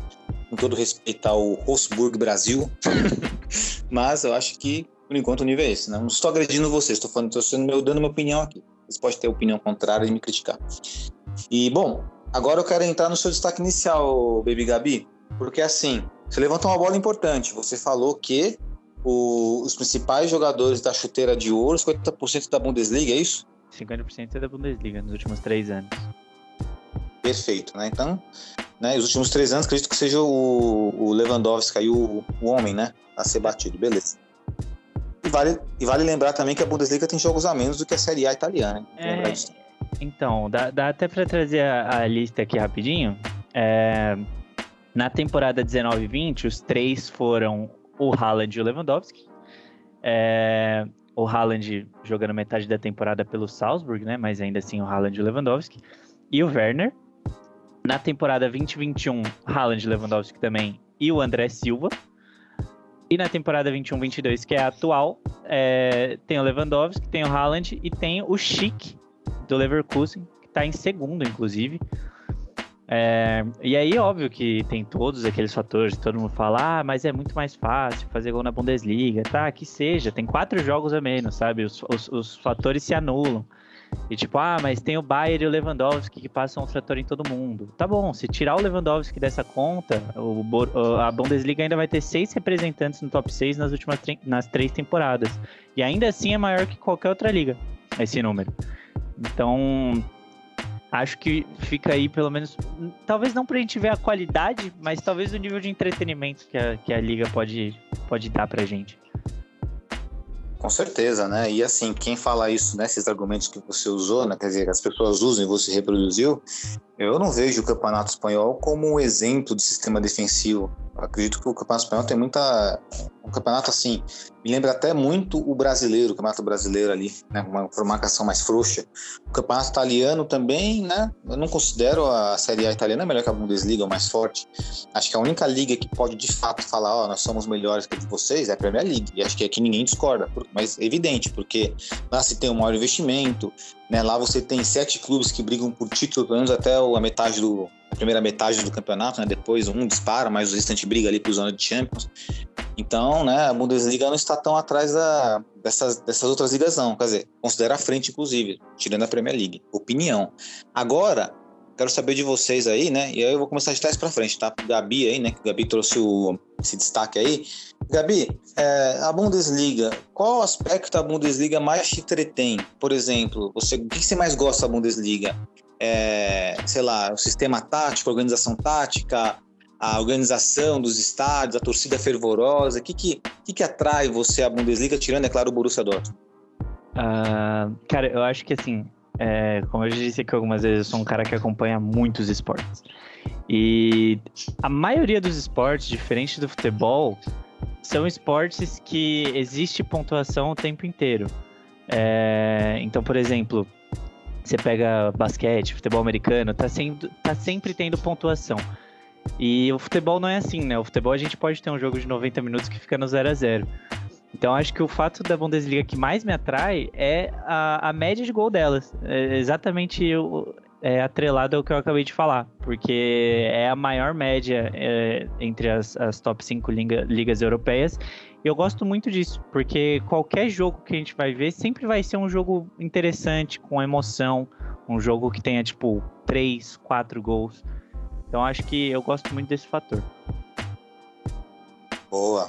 com todo respeito ao Wolfsburg Brasil. <laughs> Mas eu acho que, por enquanto, o nível é esse. Né? Não estou agredindo vocês, estou falando, estou meu, dando minha opinião aqui. Vocês podem ter opinião contrária e me criticar. E, bom, agora eu quero entrar no seu destaque inicial, Baby Gabi, porque assim, você levantou uma bola importante. Você falou que o, os principais jogadores da chuteira de ouro, 50% da Bundesliga, é isso? 50% é da Bundesliga nos últimos três anos. Perfeito, né? Então, né, os últimos três anos, acredito que seja o, o Lewandowski aí, o, o homem, né? A ser batido, beleza. E vale, e vale lembrar também que a Bundesliga tem jogos a menos do que a Série A italiana. É, então, dá, dá até para trazer a, a, lista aqui rapidinho. É, na temporada 19-20, os três foram o Haaland e o Lewandowski. É, o Haaland jogando metade da temporada pelo Salzburg, né? Mas ainda assim o Haaland e o Lewandowski. E o Werner. Na temporada 2021, Haaland e Lewandowski também. E o André Silva. E na temporada 21-22, que é a atual, é, tem o Lewandowski, tem o Haaland e tem o Schick do Leverkusen, que está em segundo, inclusive. É, e aí, óbvio que tem todos aqueles fatores que todo mundo fala, ah, mas é muito mais fácil fazer gol na Bundesliga, tá? Que seja, tem quatro jogos a menos, sabe? Os, os, os fatores se anulam. E tipo, ah, mas tem o Bayern e o Lewandowski que passam um trator em todo mundo. Tá bom, se tirar o Lewandowski dessa conta, o, a Bundesliga ainda vai ter seis representantes no top 6 nas últimas nas três temporadas. E ainda assim é maior que qualquer outra liga, esse número. Então, acho que fica aí, pelo menos, talvez não pra gente ver a qualidade, mas talvez o nível de entretenimento que a, que a liga pode, pode dar pra gente. Com certeza, né? E assim, quem fala isso, né, esses argumentos que você usou, né, quer dizer, as pessoas usam e você reproduziu, eu não vejo o Campeonato Espanhol como um exemplo de sistema defensivo. Eu acredito que o Campeonato Espanhol tem muita. Um campeonato assim. Me lembra até muito o brasileiro, o Campeonato Brasileiro ali, né? Uma, marcação mais frouxa. O Campeonato Italiano também, né? Eu não considero a Série A italiana melhor que a Bundesliga, ou mais forte. Acho que a única liga que pode de fato falar, ó, oh, nós somos melhores que vocês é a Premier League. E acho que aqui ninguém discorda, mas é evidente, porque lá se tem um maior investimento, né? Lá você tem sete clubes que brigam por título, pelo menos até a metade do a primeira metade do campeonato, né? Depois um dispara, mas o restante briga ali por zona de Champions. Então, né, a Bundesliga não está tão atrás da, dessas, dessas outras ligas, não. Quer dizer, considera a frente, inclusive, tirando a Premier League. Opinião. Agora, quero saber de vocês aí, né? E aí eu vou começar de trás para frente, tá? Gabi aí, né? Que o Gabi trouxe o, esse destaque aí. Gabi, é, a Bundesliga, qual aspecto da Bundesliga mais te entretém? Por exemplo, você, o que você mais gosta da Bundesliga? É, sei lá, o sistema tático, a organização tática, a organização dos estádios, a torcida fervorosa? O que, que, que, que atrai você à Bundesliga, tirando, é claro, o Borussia Dortmund? Uh, cara, eu acho que assim, é, como eu já disse aqui algumas vezes, eu sou um cara que acompanha muitos esportes. E a maioria dos esportes, diferente do futebol, são esportes que existe pontuação o tempo inteiro. É, então, por exemplo, você pega basquete, futebol americano, tá, sendo, tá sempre tendo pontuação. E o futebol não é assim, né? O futebol a gente pode ter um jogo de 90 minutos que fica no 0 a 0 Então acho que o fato da Bundesliga que mais me atrai é a, a média de gol delas. É exatamente o, é, atrelado ao que eu acabei de falar, porque é a maior média é, entre as, as, top 5 liga, ligas europeias. Eu gosto muito disso, porque qualquer jogo que a gente vai ver sempre vai ser um jogo interessante, com emoção, um jogo que tenha tipo 3, 4 gols. Então acho que eu gosto muito desse fator. Boa,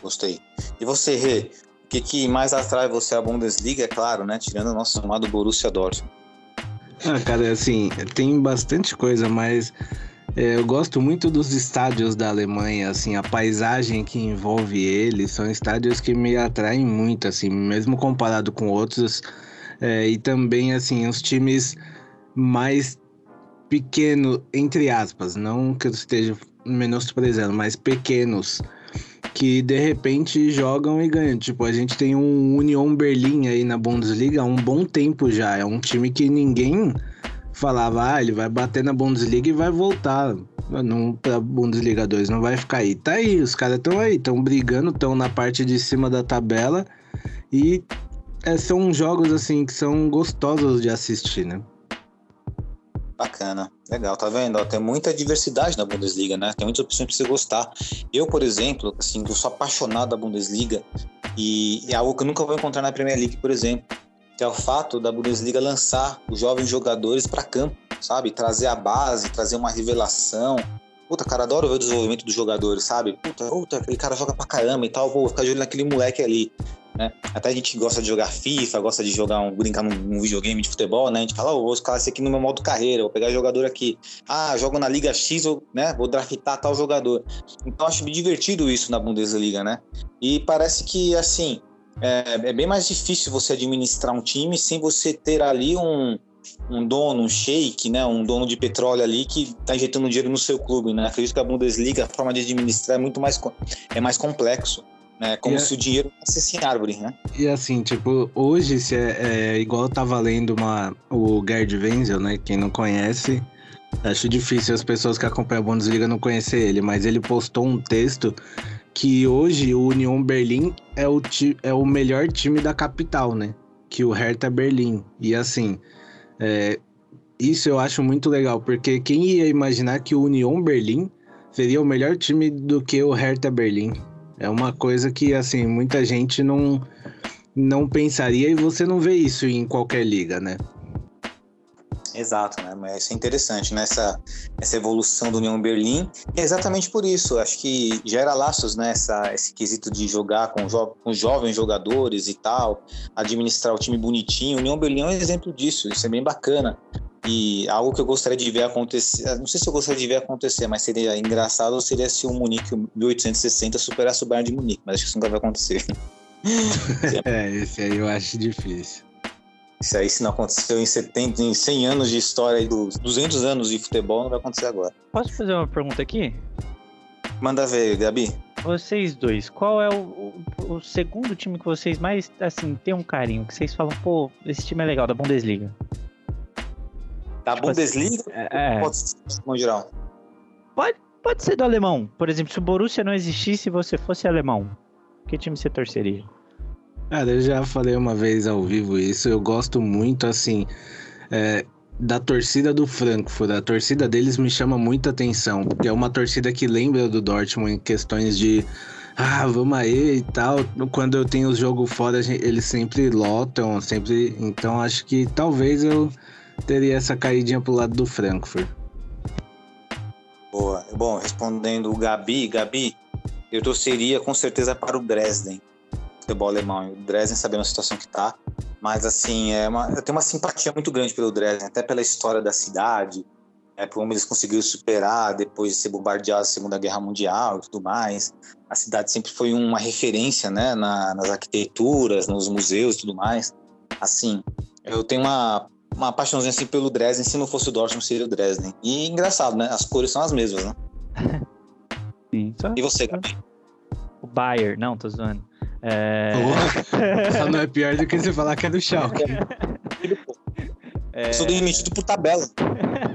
Gostei. E você, Rê, o que, que mais atrai você à Bundesliga, é claro, né? Tirando o nosso amado Borussia Dortmund. Ah, cara, assim, tem bastante coisa, mas é, eu gosto muito dos estádios da Alemanha, assim, a paisagem que envolve eles, são estádios que me atraem muito, assim, mesmo comparado com outros, é, e também, assim, os times mais pequeno, entre aspas, não que eu esteja menosprezando, mas pequenos, que de repente jogam e ganham. Tipo, a gente tem um Union Berlim aí na Bundesliga há um bom tempo já. É um time que ninguém falava, ah, ele vai bater na Bundesliga e vai voltar. não pra Bundesliga 2, não vai ficar aí. Tá aí, os caras estão aí, estão brigando, estão na parte de cima da tabela e é, são jogos assim que são gostosos de assistir, né? Bacana, legal, tá vendo? Tem muita diversidade na Bundesliga, né? Tem muitas opções para você gostar. Eu, por exemplo, assim, eu sou apaixonado da Bundesliga e é algo que eu nunca vou encontrar na Premier League, por exemplo, que é o fato da Bundesliga lançar os jovens jogadores para campo, sabe? Trazer a base, trazer uma revelação. Puta, cara, adoro ver o desenvolvimento dos jogadores, sabe? Puta, puta, aquele cara joga pra caramba e tal, vou ficar de olho naquele moleque ali. Né? Até a gente gosta de jogar FIFA, gosta de jogar um, brincar num, num videogame de futebol, né? A gente fala, oh, vou escalar esse aqui no meu modo carreira, vou pegar jogador aqui. Ah, jogo na Liga X, eu, né? Vou draftar tal jogador. Então acho divertido isso na Bundesliga, né? E parece que assim é, é bem mais difícil você administrar um time sem você ter ali um, um dono, um shake, né, um dono de petróleo ali que está injetando dinheiro no seu clube, né? Acredito que a Bundesliga, a forma de administrar é muito mais é mais complexo. É como e se é... o dinheiro nascesse em árvore, né? E assim, tipo, hoje, se é, é igual eu tava lendo uma, o Gerd Wenzel, né? Quem não conhece, acho difícil as pessoas que acompanham a Bundesliga não conhecer ele, mas ele postou um texto que hoje o Union Berlim é o, é o melhor time da capital, né? Que o Hertha Berlim. E assim, é, isso eu acho muito legal, porque quem ia imaginar que o Union Berlim seria o melhor time do que o Hertha Berlim? É uma coisa que, assim, muita gente não, não pensaria e você não vê isso em qualquer liga, né? Exato, né? Mas isso é interessante, né? Essa, essa evolução do União Berlim. É exatamente por isso. Acho que gera laços, né? Essa, esse quesito de jogar com, jo com jovens jogadores e tal, administrar o time bonitinho. União Berlim é um exemplo disso. Isso é bem bacana. E algo que eu gostaria de ver acontecer, não sei se eu gostaria de ver acontecer, mas seria engraçado seria se o Munique 1860 superasse o Bayern de Munique, mas acho que isso nunca vai acontecer. <laughs> é, esse aí eu acho difícil. Isso aí, se não aconteceu em 70, em 100 anos de história, dos 200 anos de futebol, não vai acontecer agora. Posso fazer uma pergunta aqui? Manda ver, Gabi. Vocês dois, qual é o, o, o segundo time que vocês mais, assim, tem um carinho? Que vocês falam, pô, esse time é legal, da Bundesliga? Da tipo Bundesliga? Assim, é, pode ser no geral? Pode, pode ser do alemão. Por exemplo, se o Borussia não existisse e você fosse alemão, que time você torceria? Cara, eu já falei uma vez ao vivo isso. Eu gosto muito, assim, é, da torcida do Frankfurt. A torcida deles me chama muita atenção, porque é uma torcida que lembra do Dortmund em questões de. Ah, vamos aí e tal. Quando eu tenho os jogos fora, eles sempre lotam, sempre. Então acho que talvez eu teria essa caidinha pro lado do Frankfurt. Boa. Bom, respondendo o Gabi, Gabi, eu torceria com certeza para o Dresden, futebol alemão. O Dresden sabendo a situação que tá, mas assim, é uma, eu tenho uma simpatia muito grande pelo Dresden, até pela história da cidade, é, por como eles conseguiram superar depois de ser bombardeados na Segunda Guerra Mundial e tudo mais. A cidade sempre foi uma referência, né, na, nas arquiteturas, nos museus e tudo mais. Assim, eu tenho uma uma paixãozinha assim pelo Dresden, se não fosse o Dortmund, seria o Dresden. E engraçado, né? As cores são as mesmas, né? <laughs> Sim. Só... E você, Gabi? O Bayer, não, tô zoando. É... Só <laughs> não é pior do que você falar que é do Schalke. É... Sou demitido por tabela. <laughs>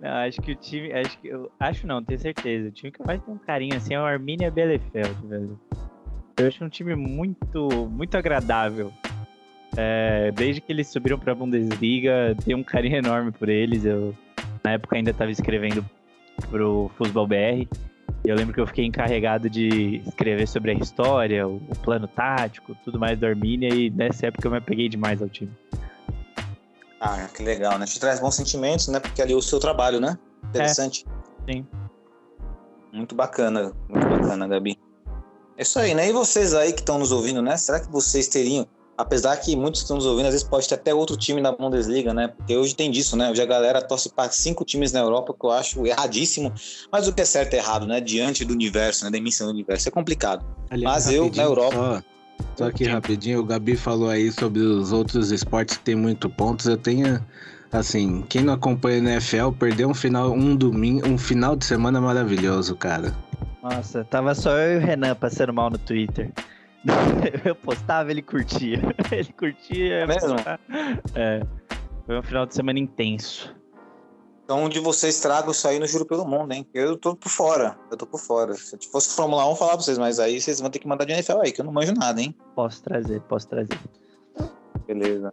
Não, acho que o time. Acho que. Eu, acho não, tenho certeza. O time que mais tem um carinho assim é o Arminia Bielefeld, velho. Eu acho um time muito, muito agradável. É, desde que eles subiram para a Bundesliga, tenho um carinho enorme por eles. Eu, na época, ainda estava escrevendo pro Futebol BR. Eu lembro que eu fiquei encarregado de escrever sobre a história, o, o plano tático, tudo mais do Armínia. E nessa época eu me apeguei demais ao time. Ah, que legal, né? Te traz bons sentimentos, né? Porque ali é o seu trabalho, né? Interessante. É, sim. Muito bacana, muito bacana, Gabi. É isso aí, né? E vocês aí que estão nos ouvindo, né? Será que vocês teriam Apesar que muitos que estão nos ouvindo, às vezes pode ter até outro time na Bundesliga, né? Porque hoje tem disso, né? Hoje a galera torce para cinco times na Europa, que eu acho erradíssimo. Mas o que é certo é errado, né? Diante do universo, né? Da emissão do universo. É complicado. Aliás, mas eu, na Europa. Só, só aqui rapidinho, o Gabi falou aí sobre os outros esportes que tem muito pontos. Eu tenho. Assim, quem não acompanha a NFL perdeu um final, um domingo, um final de semana maravilhoso, cara. Nossa, tava só eu e o Renan passando mal no Twitter. <laughs> eu postava, ele curtia. <laughs> ele curtia. Mesmo? É. Foi um final de semana intenso. Então, um de vocês traga isso aí no Juro pelo Mundo, hein? Eu tô por fora. Eu tô por fora. Se fosse Fórmula 1, eu falar pra vocês, mas aí vocês vão ter que mandar de NFL aí, que eu não manjo nada, hein? Posso trazer, posso trazer. Beleza.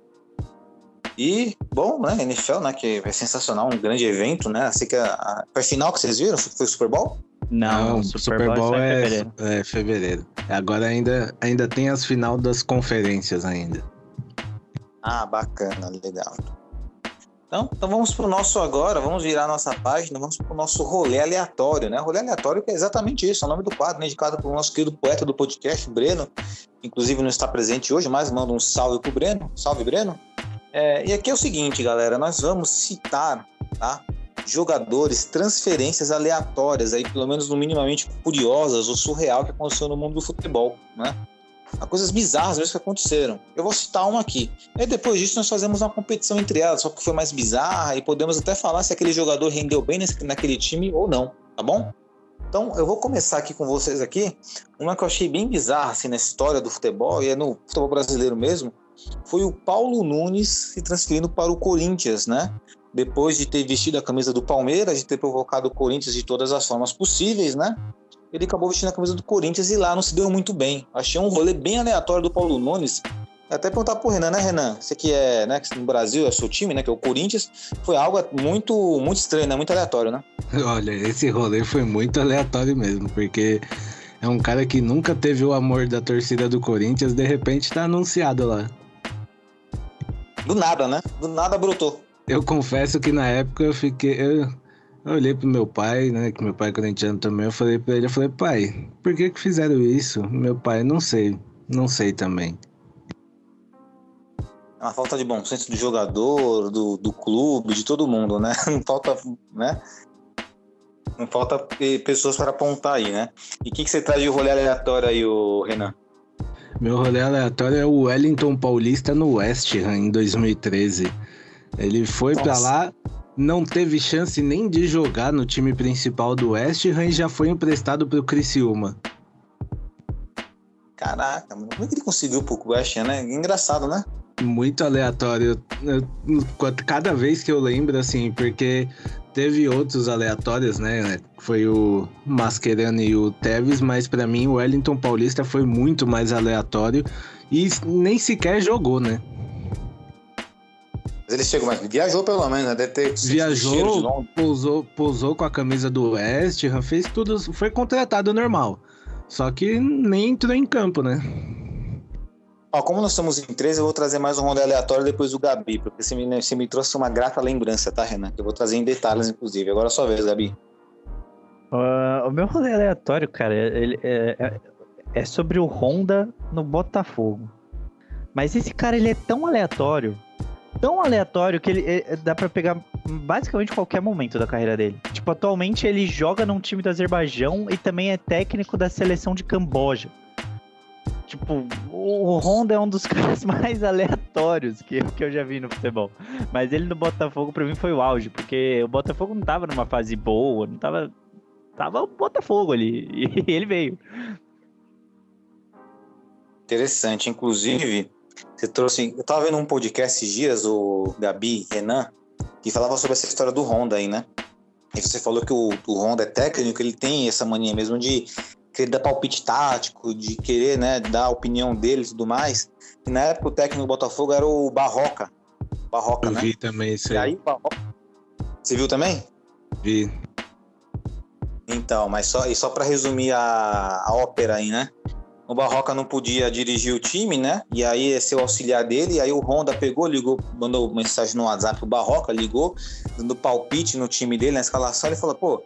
E, bom, né, NFL, né, que é sensacional, um grande evento, né? Assim que a, a, foi a final que vocês viram? Foi o Super Bowl? Não, o Super, Bowl, é, fevereiro. é fevereiro. Agora ainda, ainda tem as final das conferências ainda. Ah, bacana, legal. Então, então vamos para o nosso agora, vamos virar nossa página, vamos para o nosso rolê aleatório, né? Rolê aleatório que é exatamente isso, é o nome do quadro, né? indicado pelo nosso querido poeta do podcast, Breno, inclusive não está presente hoje, mas manda um salve pro Breno. Salve, Breno. É, e aqui é o seguinte, galera, nós vamos citar, tá? Jogadores, transferências aleatórias, aí pelo menos no minimamente curiosas ou surreal que aconteceu no mundo do futebol, né? a coisas bizarras mesmo que aconteceram. Eu vou citar uma aqui. E depois disso nós fazemos uma competição entre elas, só que foi mais bizarra e podemos até falar se aquele jogador rendeu bem nesse, naquele time ou não, tá bom? Então eu vou começar aqui com vocês aqui, uma que eu achei bem bizarra assim na história do futebol e é no futebol brasileiro mesmo, foi o Paulo Nunes se transferindo para o Corinthians, né? Depois de ter vestido a camisa do Palmeiras, de ter provocado o Corinthians de todas as formas possíveis, né? ele acabou vestindo a camisa do Corinthians e lá não se deu muito bem. Achei um rolê bem aleatório do Paulo Nunes. Até perguntar pro Renan, né, Renan? Você que é, né, que no Brasil é seu time, né, que é o Corinthians, foi algo muito, muito estranho, né, muito aleatório, né? Olha, esse rolê foi muito aleatório mesmo, porque é um cara que nunca teve o amor da torcida do Corinthians, de repente tá anunciado lá. Do nada, né? Do nada brotou. Eu confesso que na época eu fiquei. Eu, eu olhei pro meu pai, né? Que meu pai é corintiano também. Eu falei pra ele, eu falei, pai, por que que fizeram isso? Meu pai, não sei. Não sei também. É uma falta de bom senso do jogador, do, do clube, de todo mundo, né? <laughs> Não falta, né? Não falta pessoas para apontar aí, né? E o que, que você traz de rolê aleatório aí, o Renan? Meu rolê aleatório é o Wellington Paulista no West Ham, em 2013. Ele foi para lá, não teve chance nem de jogar no time principal do West Ham e já foi emprestado para o Criciúma. Caraca, mano, como é que ele conseguiu pro West Ham, né? Engraçado, né? Muito aleatório. cada vez que eu lembro, assim, porque teve outros aleatórios, né? Foi o Mascherano e o Tevez, mas para mim o Wellington Paulista foi muito mais aleatório e nem sequer jogou, né? Mas ele chegou, mas viajou pelo menos, né? Deve ter Viajou, pousou, pousou com a camisa do West fez tudo, foi contratado normal. Só que nem entrou em campo, né? Ó, como nós estamos em três, eu vou trazer mais um rolê aleatório depois do Gabi, porque você me, você me trouxe uma grata lembrança, tá, Renan? Que eu vou trazer em detalhes, inclusive. Agora é sua vez, Gabi. Uh, o meu rolê aleatório, cara, ele, é, é, é sobre o Honda no Botafogo. Mas esse cara, ele é tão aleatório tão aleatório que ele, ele dá para pegar basicamente qualquer momento da carreira dele. Tipo, atualmente ele joga num time do Azerbaijão e também é técnico da seleção de Camboja. Tipo, o Honda é um dos <laughs> caras mais aleatórios que, que eu já vi no futebol. Mas ele no Botafogo, pra mim, foi o auge, porque o Botafogo não tava numa fase boa, não tava. Tava o Botafogo ali. <laughs> E ele veio. Interessante. Inclusive, você trouxe. Eu tava vendo um podcast esses dias, o Gabi Renan, que falava sobre essa história do Honda aí, né? E você falou que o, o Honda é técnico, ele tem essa mania mesmo de querer dar palpite tático, de querer, né, dar a opinião dele e tudo mais. E na época o técnico do Botafogo era o Barroca. Barroca, Eu né? vi também isso aí. E aí, Barroca... Você viu também? Vi. Então, mas só, e só para resumir a, a ópera aí, né? o Barroca não podia dirigir o time, né? E aí esse é o auxiliar dele, e aí o Honda pegou, ligou, mandou mensagem no WhatsApp pro Barroca, ligou, dando palpite no time dele, na escalação, ele falou, pô,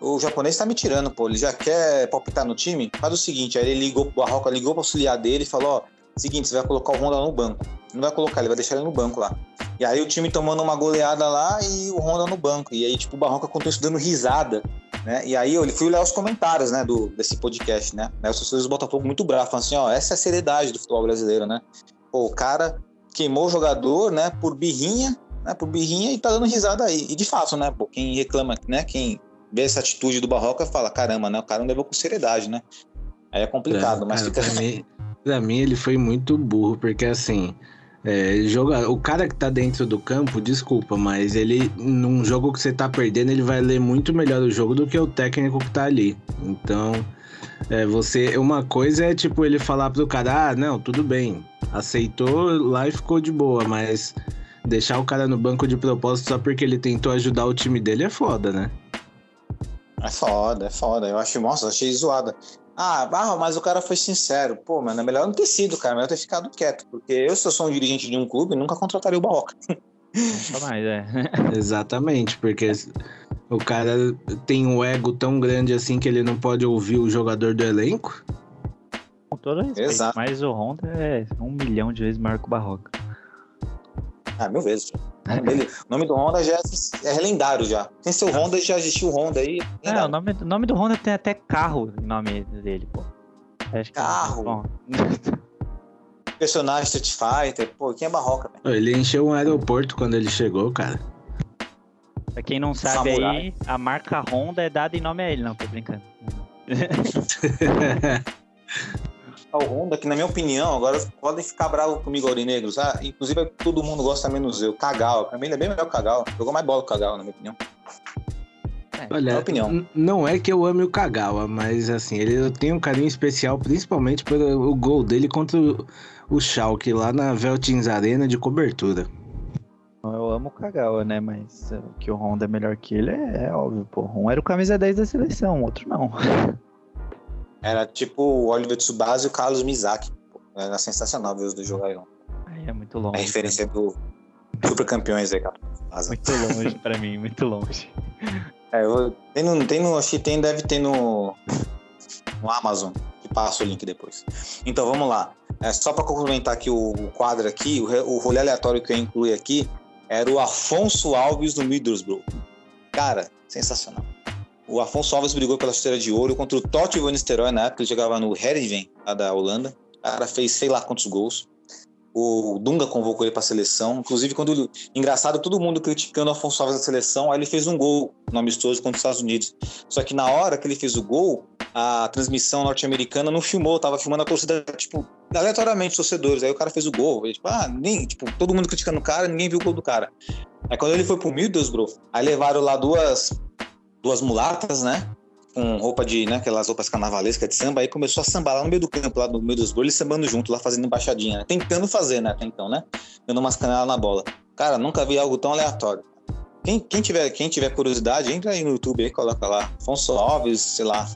o japonês tá me tirando, pô, ele já quer palpitar no time? Faz o seguinte, aí ele ligou pro Barroca, ligou pro auxiliar dele e falou, ó, seguinte, você vai colocar o Honda no banco. Não vai colocar, ele vai deixar ele no banco lá. E aí o time tomando uma goleada lá e o Honda no banco. E aí, tipo, o Barroca contou isso dando risada né? E aí eu fui ler os comentários, né, do, desse podcast, né? Os torcedores do Botafogo muito bravos, falando assim, ó, essa é a seriedade do futebol brasileiro, né? Pô, o cara queimou o jogador, né, por birrinha, né, por birrinha e tá dando risada aí. E de fato, né, pô, quem reclama, né, quem vê essa atitude do Barroca fala, caramba, né, o cara não levou com seriedade, né? Aí é complicado, é, mas cara, fica... Pra mim, pra mim ele foi muito burro, porque assim, É, joga, o cara que tá dentro do campo, desculpa, mas ele, num jogo que você tá perdendo, ele vai ler muito melhor o jogo do que o técnico que tá ali. Então, é, você. Uma coisa é tipo ele falar pro cara, ah, não, tudo bem. Aceitou lá e ficou de boa, mas deixar o cara no banco de propósito só porque ele tentou ajudar o time dele é foda, né? É foda, é foda. Eu acho, nossa, achei zoada. Ah, ah, mas o cara foi sincero. Pô, mano, é melhor não ter sido, cara. É melhor ter ficado quieto. Porque eu, se eu sou um dirigente de um clube, nunca contrataria o Barroca. Nunca mais, é. <laughs> Exatamente, porque o cara tem um ego tão grande assim que ele não pode ouvir o jogador do elenco. Com todo respeito. Exato. Mas o Honda é um milhão de vezes maior que o Barroca. Ah, mil vezes. O nome, dele- o nome do Honda já é, é lendário já. Sem ser o Honda, já existiu o Honda aí. É, o nome, o nome do Honda tem até carro no nome dele, pô. Acho que- Carro? Bom, <laughs> Personagem Street Fighter. Pô, quem é Barroca, velho? Ele encheu um aeroporto quando ele chegou, cara. pra quem não sabe Samurai. aí, a marca Honda é dada em nome a ele, não, tô brincando. <laughs> <laughs> Ah, O Honda, que na minha opinião, agora podem ficar bravos comigo, Aurinegros. Ah, inclusive, todo mundo gosta menos eu. Kagawa. Pra mim, ele é bem melhor que o Kagawa. Jogou mais bola que o Kagawa, na minha opinião. Olha, Minha opinião. não é que eu ame o Kagawa, mas assim, ele eu tenho um carinho especial, principalmente pelo o gol dele contra o, o Schalke lá na Veltins Arena de cobertura. Eu amo o Kagawa, né? Mas uh, que o Honda é melhor que ele é, é óbvio, pô. Um era o camisa 10 da seleção, o outro não. <laughs> Era tipo o Oliver Tsubasa e o Carlos Mizaki. Pô, Era sensacional ver os dois jogarem. Aí é muito A longe. referência do Super Campeões aí, cara. Muito longe pra mim, muito longe. É, eu, tem no, tem no, acho que tem, deve ter no, no Amazon, que passa o link depois. Então vamos lá. É, só para complementar aqui o, o quadro aqui, o, o rolê aleatório que eu incluí aqui era o Afonso Alves do Middlesbrough. Cara, sensacional. O Afonso Alves brigou pela chuteira de ouro contra o Totti Van Nistelrooy na época, ele jogava no Heerenveen, lá da Holanda. O cara fez sei lá quantos gols. O Dunga convocou ele para a seleção. Inclusive, quando ele- engraçado, todo mundo criticando o Afonso Alves na seleção, aí ele fez um gol no amistoso contra os Estados Unidos. Só que na hora que ele fez o gol, a transmissão norte-americana não filmou, tava filmando a torcida, tipo, aleatoriamente, torcedores. Aí o cara fez o gol, e, tipo, ah, nem, tipo, todo mundo criticando o cara, ninguém viu o gol do cara. Aí quando ele foi pro Middlesbrough, aí levaram lá duas, duas mulatas, né? Com roupa de, né, aquelas roupas carnavalescas de samba, aí começou a sambar lá no meio do campo, lá no Middlesbrough, eles sambando junto, lá fazendo embaixadinha, né? Tentando fazer, né, até então, né? Dando umas canelas na bola. Cara, nunca vi algo tão aleatório. Quem, quem, tiver, quem tiver curiosidade, entra aí no YouTube aí, coloca lá. Afonso Alves, sei lá,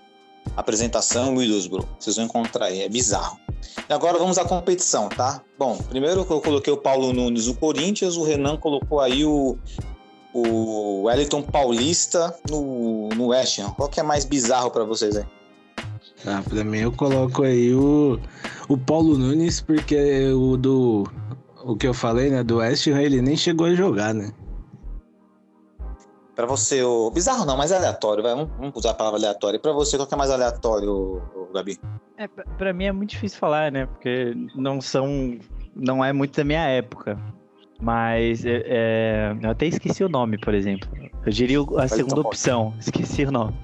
apresentação Middlesbrough. Vocês vão encontrar aí, é bizarro. E agora vamos à competição, tá? Bom, primeiro eu coloquei o Paulo Nunes no Corinthians, o Renan colocou aí o, o Wellington Paulista no, no West Ham. Qual que é mais bizarro pra vocês aí? Ah, pra mim eu coloco aí o, o Paulo Nunes, porque o do. O que eu falei, né? Do West Ham, ele nem chegou a jogar, né? Pra você, o bizarro não, mas aleatório, vai, vamos, vamos usar a palavra aleatório. E pra você, qual que é mais aleatório, Gabi? É, pra, pra mim é muito difícil falar, né? Porque não são. Não é muito da minha época. Mas é, é, eu até esqueci o nome, por exemplo. Eu diria a segunda Paulista. opção. Esqueci o nome.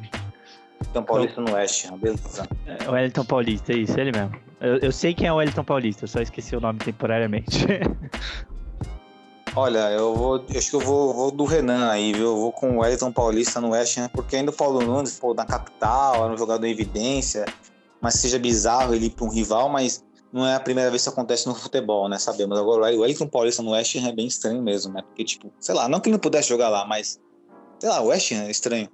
Então, Paulista no West Ham, beleza. É o Wellington Paulista, é isso, ele mesmo. Eu, eu sei quem é o Wellington Paulista, eu só esqueci o nome temporariamente. <laughs> Olha, eu vou. eu Acho que eu vou, vou do Renan aí, viu? Eu vou com o Wellington Paulista no West Ham, porque ainda o Paulo Nunes, pô, na capital, era um jogador em evidência, mas seja bizarro ele ir pra um rival, mas não é a primeira vez que isso acontece no futebol, né? Sabemos. Agora, o Wellington Paulista no West Ham é bem estranho mesmo, né? Porque, tipo, sei lá, não que ele não pudesse jogar lá, mas. Sei lá, o West Ham é estranho.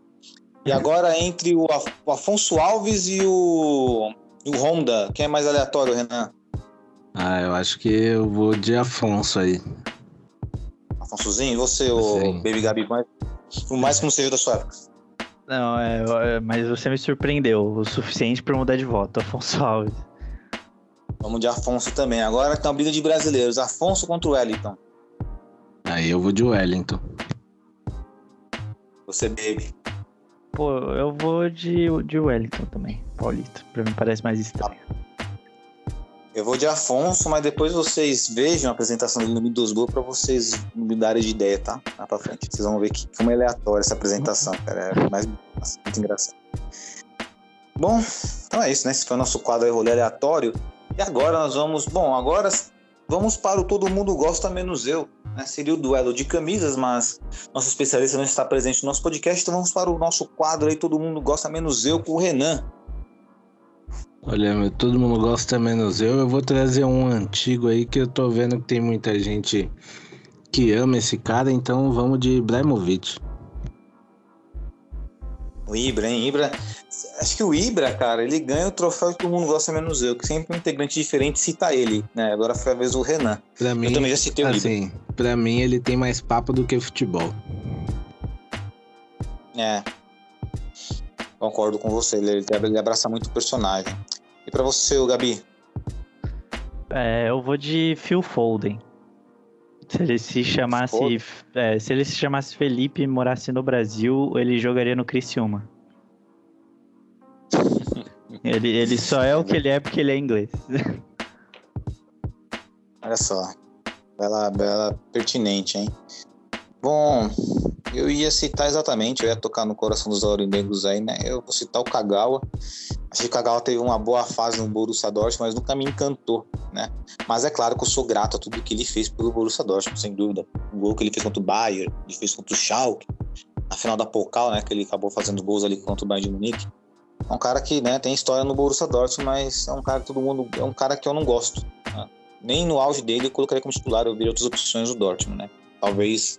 E agora, entre o, Af- o Afonso Alves e o. E o Honda, quem é mais aleatório, Renan? Ah, eu acho que eu vou de Afonso aí. Afonsozinho, e você, o Sim. Baby Gabi, mais, o mais que não seja da sua época. não, é, é, mas você me surpreendeu o suficiente pra eu mudar de voto, Afonso Alves. Vamos de Afonso também. Agora tem uma briga de brasileiros. Afonso contra o Wellington. Aí eu vou de Wellington. Você, baby. Pô, eu vou de, de Wellington também, Paulista. Pra mim parece mais estranho. Eu vou de Afonso, mas depois vocês vejam a apresentação dele no Middlesbrough pra vocês me darem de ideia, tá? Lá pra frente. Vocês vão ver que como é aleatória essa apresentação, cara. É mais muito engraçado. Bom, então é isso, né? Esse foi o nosso quadro aí, rolê aleatório. E agora nós vamos. Bom, agora vamos para o Todo Mundo Gosta Menos Eu. Né? Seria o duelo de camisas, mas nosso especialista não está presente no nosso podcast, então vamos para o nosso quadro aí, Todo Mundo Gosta Menos Eu, com o Renan. Olha, meu, todo mundo gosta menos eu. Eu vou trazer um antigo aí que eu tô vendo que tem muita gente que ama esse cara, então vamos de Ibrahimovic. O Ibra, hein? Ibra. Acho que o Ibra, cara, ele ganha o troféu que todo mundo gosta menos eu, que sempre um integrante diferente cita ele, né? Agora foi a vez do Renan. Pra mim, eu também já citei o Ibra. assim, pra mim ele tem mais papo do que futebol. É. Concordo com você, ele, ele abraça muito o personagem. E pra você, o Gabi? É, eu vou de Phil Foden. Se ele se chamasse, é, se ele se chamasse Felipe e morasse no Brasil, ele jogaria no Criciúma. Ele, ele só é o que ele é porque ele é inglês. Olha só. Bela, bela pertinente, hein? Bom, eu ia citar exatamente, eu ia tocar no coração dos aurinegros aí, né? Eu vou citar o Kagawa. Achei que o Kagawa teve uma boa fase no Borussia Dortmund, mas nunca me encantou, né? Mas é claro que eu sou grato a tudo que ele fez pelo Borussia Dortmund, sem dúvida. O gol que ele fez contra o Bayern, ele fez contra o Schalke, na final da Pokal, né? Que ele acabou fazendo gols ali contra o Bayern de Munique. É um cara que, né, tem história no Borussia Dortmund, mas é um cara que todo mundo, é um cara que eu não gosto. né? Nem no auge dele eu colocaria como titular, eu vi outras opções do Dortmund, né? Talvez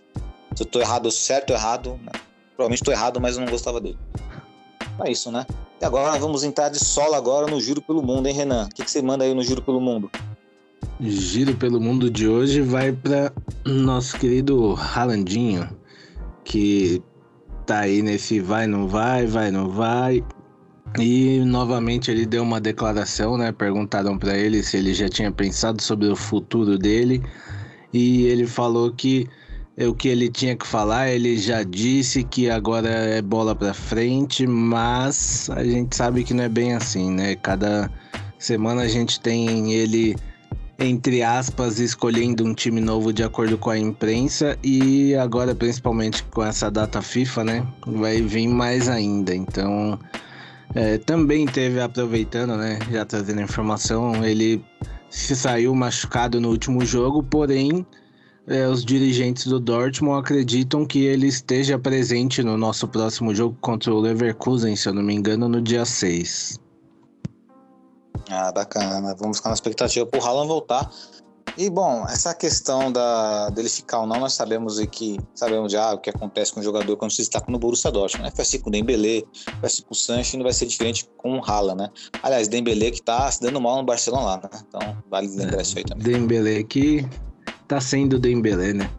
se eu tô errado, certo ou errado, né? provavelmente tô errado, mas eu não gostava dele. É isso, né? E agora vamos entrar de solo agora no Giro pelo Mundo, hein, Renan? O que, que você manda aí no Giro pelo Mundo? Giro pelo mundo de hoje vai para nosso querido Ralandinho, que tá aí nesse vai, não vai, vai, não vai. E novamente ele deu uma declaração, né? Perguntaram para ele se ele já tinha pensado sobre o futuro dele. E ele falou que é o que ele tinha que falar, ele já disse que agora é bola para frente, mas a gente sabe que não é bem assim, né? Cada semana a gente tem ele entre aspas, escolhendo um time novo de acordo com a imprensa e agora, principalmente com essa data FIFA, né, vai vir mais ainda. Então, é, também teve, aproveitando, né, já trazendo informação, ele se saiu machucado no último jogo, porém, é, os dirigentes do Dortmund acreditam que ele esteja presente no nosso próximo jogo contra o Leverkusen, se eu não me engano, no dia 6. Ah, bacana. Vamos ficar na expectativa pro Haaland voltar. E bom, essa questão da, dele ficar ou não, nós sabemos que sabemos já o que acontece com o jogador quando se destaca no Borussia Dortmund, né? Foi assim com o Dembélé, foi assim com o Sancho e não vai ser diferente com o Haaland, né? Aliás, Dembélé que tá se dando mal no Barcelona lá, né? Então, vale lembrar isso aí também. Dembélé que tá sendo Dembélé, né?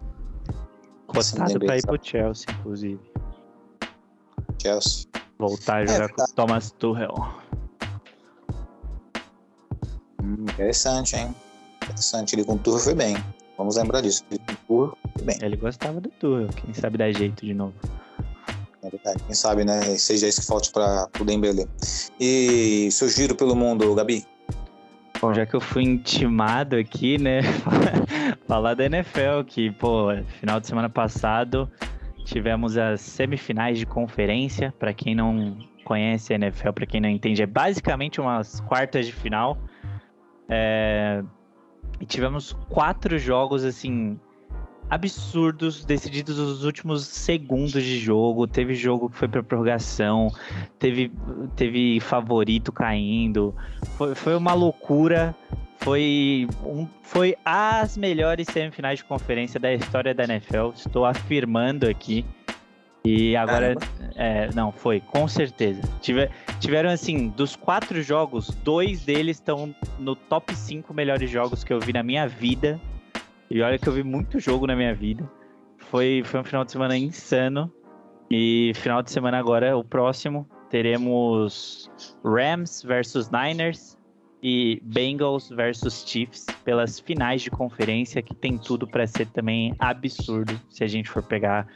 Cotado Dembélé, pra ir pro Chelsea, inclusive. Chelsea. Voltar a jogar É, com o Thomas Tuchel. Hum, interessante, hein? Interessante. Ele com o Tuchel foi bem. Vamos lembrar disso. Ele com o Tuchel foi bem. Ele gostava do Tuchel, quem sabe dar jeito de novo. É verdade. Quem sabe, né? Seja isso que falte para o Dembélé. E seu giro pelo mundo, Gabi? Bom, já que eu fui intimado aqui, né, <laughs> falar da NFL, que, pô, final de semana passado tivemos as semifinais de conferência. Pra quem não conhece a NFL, pra quem não entende, é basicamente umas quartas de final. É, E tivemos quatro jogos, assim, absurdos, decididos nos últimos segundos de jogo. Teve jogo que foi pra prorrogação, teve, teve favorito caindo. Foi, foi uma loucura. Foi, um, foi as melhores semifinais de conferência da história da NFL. Estou afirmando aqui. E agora. É, não, foi, com certeza. Tive- tiveram, assim, dos quatro jogos, dois deles estão no top 5 melhores jogos que eu vi na minha vida. E olha que eu vi muito jogo na minha vida. Foi, foi um final de semana insano. E final de semana agora, o próximo, teremos Rams versus Niners e Bengals versus Chiefs pelas finais de conferência, que tem tudo para ser também absurdo se a gente for pegar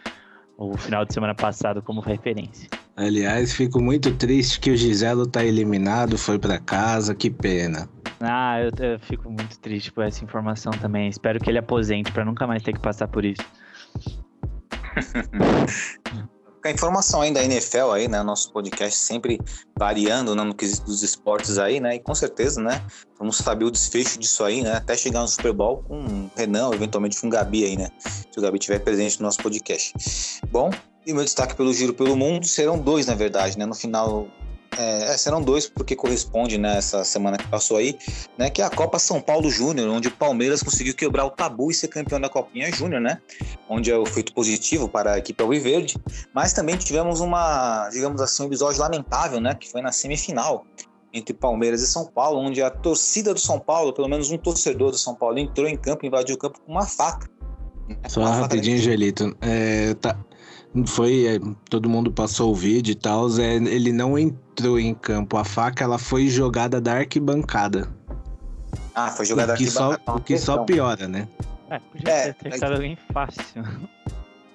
o final de semana passado como referência. Aliás, fico muito triste que o Giselo tá eliminado, foi pra casa, que pena. Ah, eu, eu fico muito triste por essa informação também. Espero que ele aposente para nunca mais ter que passar por isso. <laughs> a informação aí da NFL aí, né? Nosso podcast sempre variando né, no quesito dos esportes aí, né? E com certeza, né? Vamos saber o desfecho disso aí, né? Até chegar no Super Bowl com o Renan, eventualmente com o Gabi aí, né? Se o Gabi estiver presente no nosso podcast. Bom, e o meu destaque pelo Giro pelo Mundo serão dois, na verdade, né? No final é, serão dois, porque corresponde nessa né, semana que passou aí, né? Que é a Copa São Paulo Júnior, onde o Palmeiras conseguiu quebrar o tabu e ser campeão da Copinha Júnior, né? Onde é o feito positivo para a equipe Alviverde. Mas também tivemos uma, digamos assim, um episódio lamentável, né? Que foi na semifinal entre Palmeiras e São Paulo, onde a torcida do São Paulo, pelo menos um torcedor do São Paulo, entrou em campo, invadiu o campo com uma faca. Né? Só uma rapidinho, faca Gelito. É, tá, foi, é, todo mundo passou o vídeo e tal, é, ele não entrou em campo. A faca ela foi jogada da arquibancada. Ah, foi jogada da arquibancada. Só, o que só piora, né? É, podia é, ter testado alguém fácil.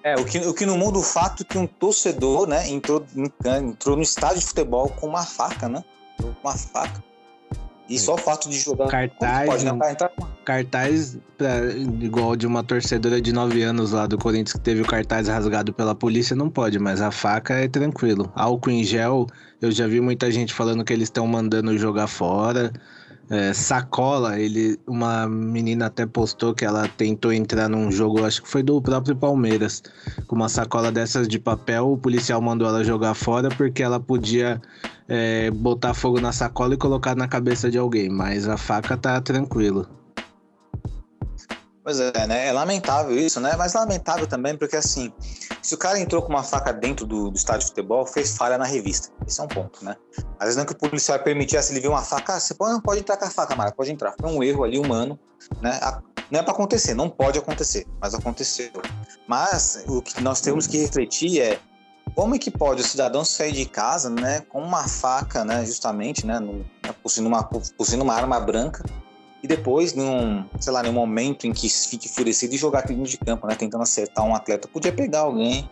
É, o que, o que não muda o fato que um torcedor, né, entrou, entrou no estádio de futebol com uma faca, né? Com uma faca. E só o fato de jogar. Cartaz. Pode, né? Cartaz pra, igual de uma torcedora de 9 anos lá do Corinthians que teve o cartaz rasgado pela polícia, não pode, mas a faca é tranquilo. Álcool em gel, eu já vi muita gente falando que eles estão mandando jogar fora. É, sacola, ele, uma menina até postou que ela tentou entrar num jogo, acho que foi do próprio Palmeiras, com uma sacola dessas de papel, o policial mandou ela jogar fora porque ela podia é, botar fogo na sacola e colocar na cabeça de alguém, mas a faca tá tranquilo. Pois é, né? É lamentável isso, né? Mas lamentável também porque, assim, se o cara entrou com uma faca dentro do, do estádio de futebol, fez falha na revista. Esse é um ponto, né? Às vezes não é que o policial permitisse ele ver uma faca, ah, você pode, não pode entrar com a faca, Mara, pode entrar. Foi um erro ali humano, né? Não é para acontecer, não pode acontecer, mas aconteceu. Mas o que nós temos que refletir é como é que pode o cidadão sair de casa, né, com uma faca, né, justamente, né, no, né, possuindo uma, possuindo uma arma branca, e depois, num, sei lá, num momento em que fique enfurecido e jogar aquilo de campo, né? Tentando acertar um atleta. Podia pegar alguém,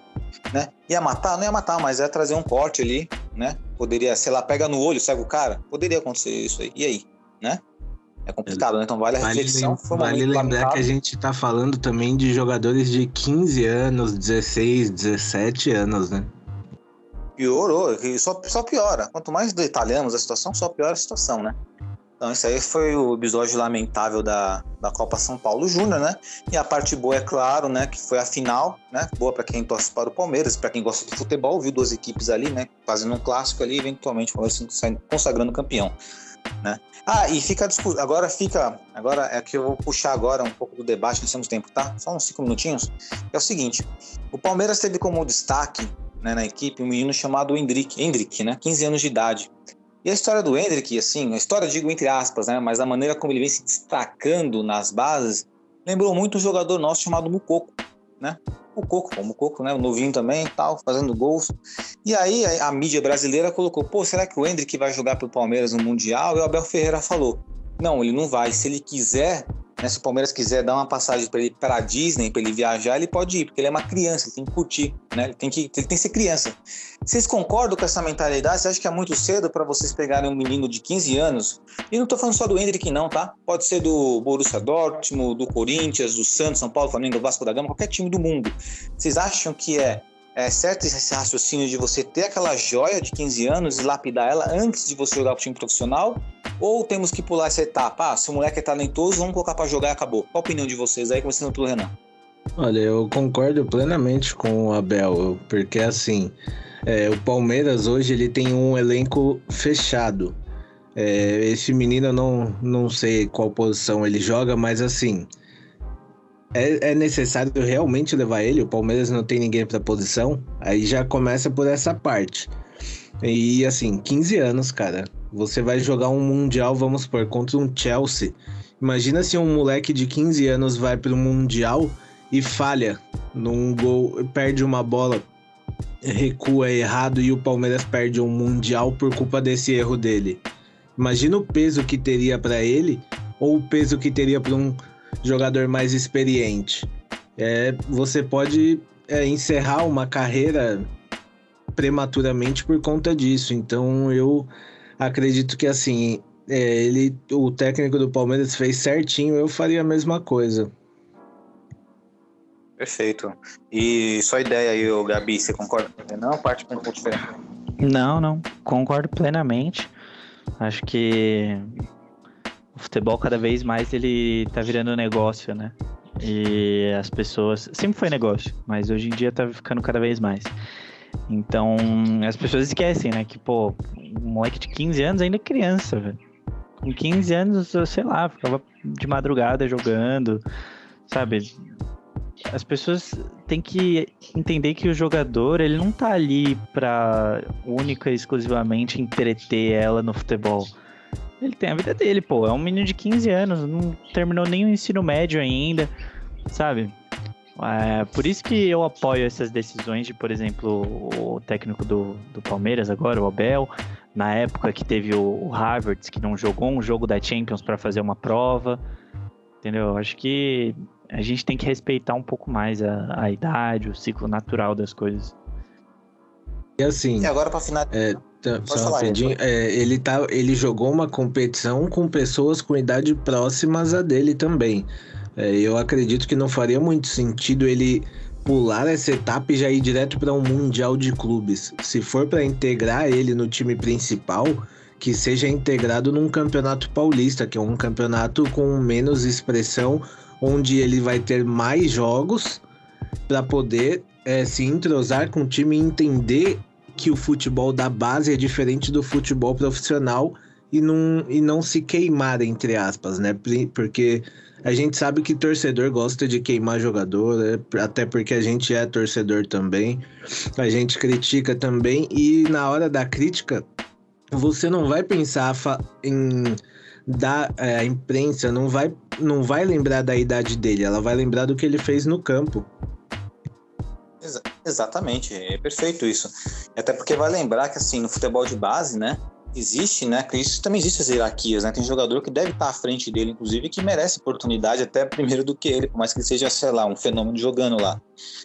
né? Ia matar? Não ia matar, mas ia trazer um corte ali, né? Poderia, sei lá, pega no olho, cega o cara. Poderia acontecer isso aí. E aí, né? É complicado, né? Então vale a reflexão. Vale, vale lembrar que a gente tá falando também de jogadores de 15 anos, 16, 17 anos, né? Piorou, só, só piora. Quanto mais detalhamos a situação, só piora a situação, né? Então, isso aí foi o episódio lamentável da, da Copa São Paulo Júnior, né? E a parte boa, é claro, né? Que foi a final, né? Boa para quem torce para o Palmeiras, para quem gosta de futebol, viu duas equipes ali, né? Fazendo um clássico ali, eventualmente o Palmeiras consagrando campeão, né? Ah, e fica agora fica, agora é que eu vou puxar agora um pouco do debate, nós temos tempo, tá? Só uns cinco minutinhos. É o seguinte, o Palmeiras teve como destaque né, na equipe um menino chamado Hendrick, Hendrick, né? 15 anos de idade. E a história do Hendrick, assim, a história digo entre aspas, né, mas a maneira como ele vem se destacando nas bases, lembrou muito um jogador nosso chamado Mucoco, né? Mucoco, o Mucoco, né, o novinho também, tal, fazendo gols. E aí a, mídia brasileira colocou, pô, será que o Hendrick vai jogar pro Palmeiras no Mundial? E o Abel Ferreira falou, não, ele não vai. Se ele quiser, né, se o Palmeiras quiser dar uma passagem para ele para Disney, para ele viajar, ele pode ir, porque ele é uma criança, ele tem que curtir, né? Ele tem que, ele tem que ser criança. Vocês concordam com essa mentalidade? Você acha que é muito cedo para vocês pegarem um menino de 15 anos? E não estou falando só do Hendrick, não, tá? Pode ser do Borussia Dortmund, do Corinthians, do Santos, São Paulo, Flamengo, Vasco da Gama, qualquer time do mundo. Vocês acham que é é certo esse raciocínio de você ter aquela joia de 15 anos e lapidar ela antes de você jogar para o time profissional? Ou temos que pular essa etapa? Ah, se o moleque é talentoso, vamos colocar para jogar e acabou. Qual a opinião de vocês aí, começando pelo Renan? Olha, eu concordo plenamente com o Abel, porque assim, é, o Palmeiras hoje ele tem um elenco fechado. É, esse menino eu não, não sei qual posição ele joga, mas assim, é, é necessário realmente levar ele? O Palmeiras não tem ninguém para posição? Aí já começa por essa parte. E assim, 15 anos, cara. Você vai jogar um Mundial, vamos supor, contra um Chelsea. Imagina se um moleque de 15 anos vai pro Mundial e falha num gol, perde uma bola, recua errado e o Palmeiras perde um Mundial por culpa desse erro dele. Imagina o peso que teria para ele ou o peso que teria para um jogador mais experiente. É, você pode é, encerrar uma carreira prematuramente por conta disso. Então eu acredito que assim, é, ele, o técnico do Palmeiras fez certinho, eu faria a mesma coisa. Perfeito. E sua ideia aí, ô Gabi, você concorda com Não, parte um pouco diferente. Não, não. Concordo plenamente. Acho que o futebol cada vez mais ele tá virando negócio, né? E as pessoas. Sempre foi negócio, mas hoje em dia tá ficando cada vez mais. Então, as pessoas esquecem, né? Que, pô, um moleque de 15 anos ainda é criança, velho. Com 15 anos, eu sei lá, ficava de madrugada jogando, sabe? As pessoas têm que entender que o jogador, ele não tá ali pra única e exclusivamente entreter ela no futebol. Ele tem a vida dele, pô. É um menino de 15 anos, não terminou nem o ensino médio ainda, sabe? É, por isso que eu apoio essas decisões de, por exemplo, o técnico do, do Palmeiras agora, o Abel, na época que teve o, o Harvard, que não jogou um jogo da Champions para fazer uma prova, entendeu? Acho que a gente tem que respeitar um pouco mais a, a idade, o ciclo natural das coisas. E assim. E agora para finalizar. É, tá, só rapidinho, é, ele, tá, ele jogou uma competição com pessoas com idade próximas a dele também. É, eu acredito que não faria muito sentido ele pular essa etapa e já ir direto para um mundial de clubes. Se for para integrar ele no time principal, que seja integrado num campeonato paulista, que é um campeonato com menos expressão, onde ele vai ter mais jogos para poder é, se entrosar com o time e entender que o futebol da base é diferente do futebol profissional e não, e não se queimar, entre aspas, né? Porque a gente sabe que torcedor gosta de queimar jogador, né? até porque a gente é torcedor também. A gente critica também e na hora da crítica, você não vai pensar em da é, a imprensa não vai não vai lembrar da idade dele, ela vai lembrar do que ele fez no campo. Exa exatamente, é perfeito isso. Até porque vai lembrar que assim no futebol de base, né? existe, né? Isso também existe as hierarquias, né? Tem jogador que deve estar à frente dele, inclusive, que merece oportunidade até primeiro do que ele, por mais que ele seja, sei lá, um fenômeno jogando lá.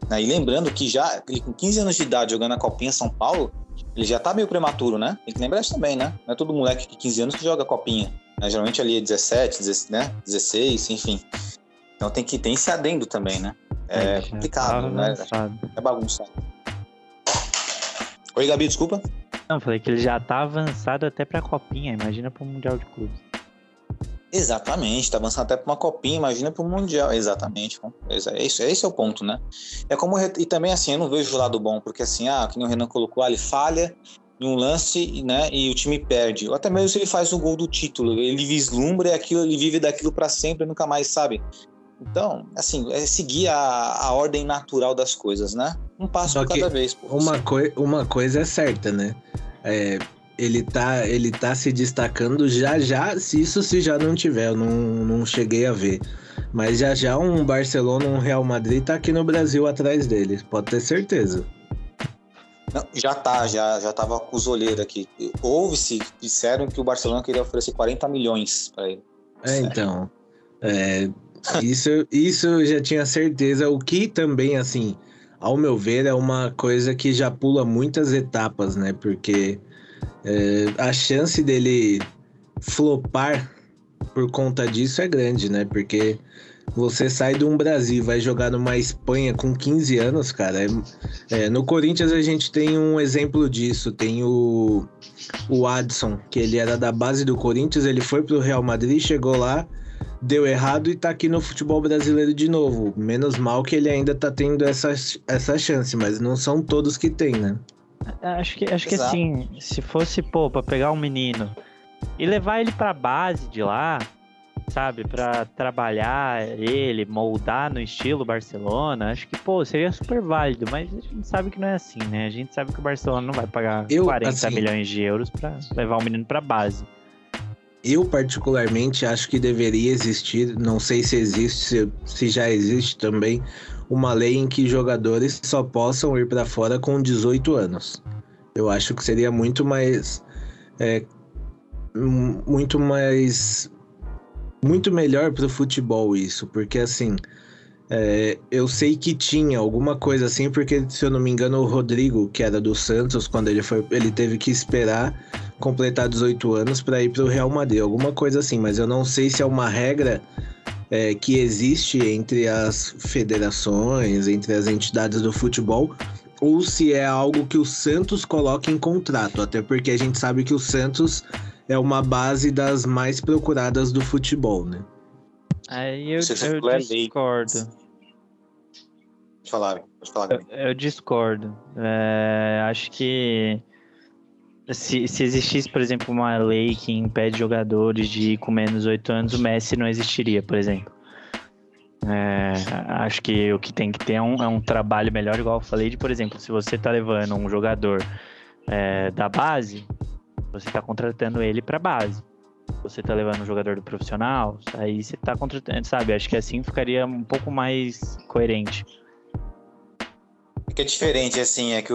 Né? E lembrando que já ele com 15 anos de idade jogando a Copinha São Paulo, ele já tá meio prematuro, né? Tem que lembrar isso também, né? Não é todo moleque de 15 anos que joga Copinha. Né? Geralmente ali é 17, 16, né? 16, enfim. Então tem que tem esse adendo também, né? É, é complicado, né? É bagunçado. Oi, Gabi, desculpa. Não, falei que ele já tá avançado até pra copinha, imagina pro Mundial de Clubes. Exatamente, tá avançando até para uma copinha, imagina para o mundial, exatamente. É isso, esse é o ponto, né? É como e também assim, eu não vejo o lado bom, porque assim, ah, que o Renan colocou, ah, ele falha em um lance, né, e o time perde. Ou até mesmo se ele faz o gol do título, ele vislumbra aquilo, ele vive daquilo para sempre, nunca mais sabe. Então, assim, é seguir a, a ordem natural das coisas, né? Um passo Só por cada vez. Pô, uma, coi uma coisa é certa, né? É, ele, tá, ele tá se destacando já já, se isso se já não tiver, eu não, não cheguei a ver. Mas já já um Barcelona, um Real Madrid tá aqui no Brasil atrás dele, pode ter certeza. Não, já tá, já, já tava com os olheiros aqui. Houve-se, disseram que o Barcelona queria oferecer 40 milhões para ele. É, então. É, isso, isso eu já tinha certeza. O que também, assim, ao meu ver, é uma coisa que já pula muitas etapas, né? Porque é, a chance dele flopar por conta disso é grande, né? Porque você sai de um Brasil, vai jogar numa Espanha com 15 anos, cara. É, é, no Corinthians a gente tem um exemplo disso. Tem o, o Adson, que ele era da base do Corinthians, ele foi pro Real Madrid, chegou lá, deu errado e tá aqui no futebol brasileiro de novo. Menos mal que ele ainda tá tendo essa, essa chance, mas não são todos que tem, né? Acho que, acho que assim, se fosse, pô, pra pegar um menino e levar ele pra base de lá, sabe, pra trabalhar ele, moldar no estilo Barcelona, acho que, pô, seria super válido, mas a gente sabe que não é assim, né? A gente sabe que o Barcelona não vai pagar Eu, 40 assim, milhões de euros pra levar o menino pra base. Eu, particularmente, acho que deveria existir, não sei se existe, se, se já existe também, uma lei em que jogadores só possam ir para fora com 18 anos. Eu acho que seria muito mais. É, muito mais. Muito melhor para o futebol isso, porque assim. É, eu sei que tinha alguma coisa assim, porque se eu não me engano, o Rodrigo, que era do Santos, quando ele foi, ele teve que esperar completar 18 anos para ir para o Real Madrid, alguma coisa assim, mas eu não sei se é uma regra é, que existe entre as federações, entre as entidades do futebol, ou se é algo que o Santos coloca em contrato, até porque a gente sabe que o Santos é uma base das mais procuradas do futebol, né? Aí eu, eu discordo. Pode falar, pode falar. Gabi. Eu, eu discordo. É, acho que se, se existisse, por exemplo, uma lei que impede jogadores de ir com menos 8 anos, o Messi não existiria, por exemplo. É, acho que o que tem que ter é um, é um trabalho melhor, igual eu falei, de, por exemplo, se você tá levando um jogador é, da base, você tá contratando ele pra base. Você tá levando um jogador do profissional, aí você tá contratando, sabe? Acho que assim ficaria um pouco mais coerente. O que é diferente, assim, é é que,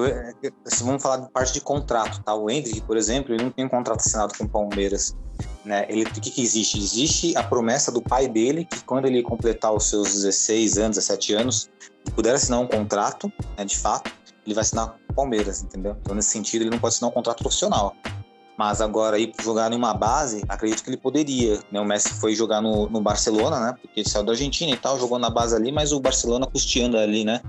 assim, vamos falar de parte de contrato, tá? O Hendrick, por exemplo, ele não tem um contrato assinado com o Palmeiras, né? Ele, o que que existe? Existe a promessa do pai dele que quando ele completar os seus 16 anos, 17 anos, e puder assinar um contrato, né, de fato, ele vai assinar com o Palmeiras, entendeu? Então, nesse sentido, ele não pode assinar um contrato profissional. Mas agora, ir jogar em uma base, acredito que ele poderia, né? O Messi foi jogar no, no Barcelona, né? Porque ele saiu da Argentina e tal, jogou na base ali, mas o Barcelona custeando ali, né?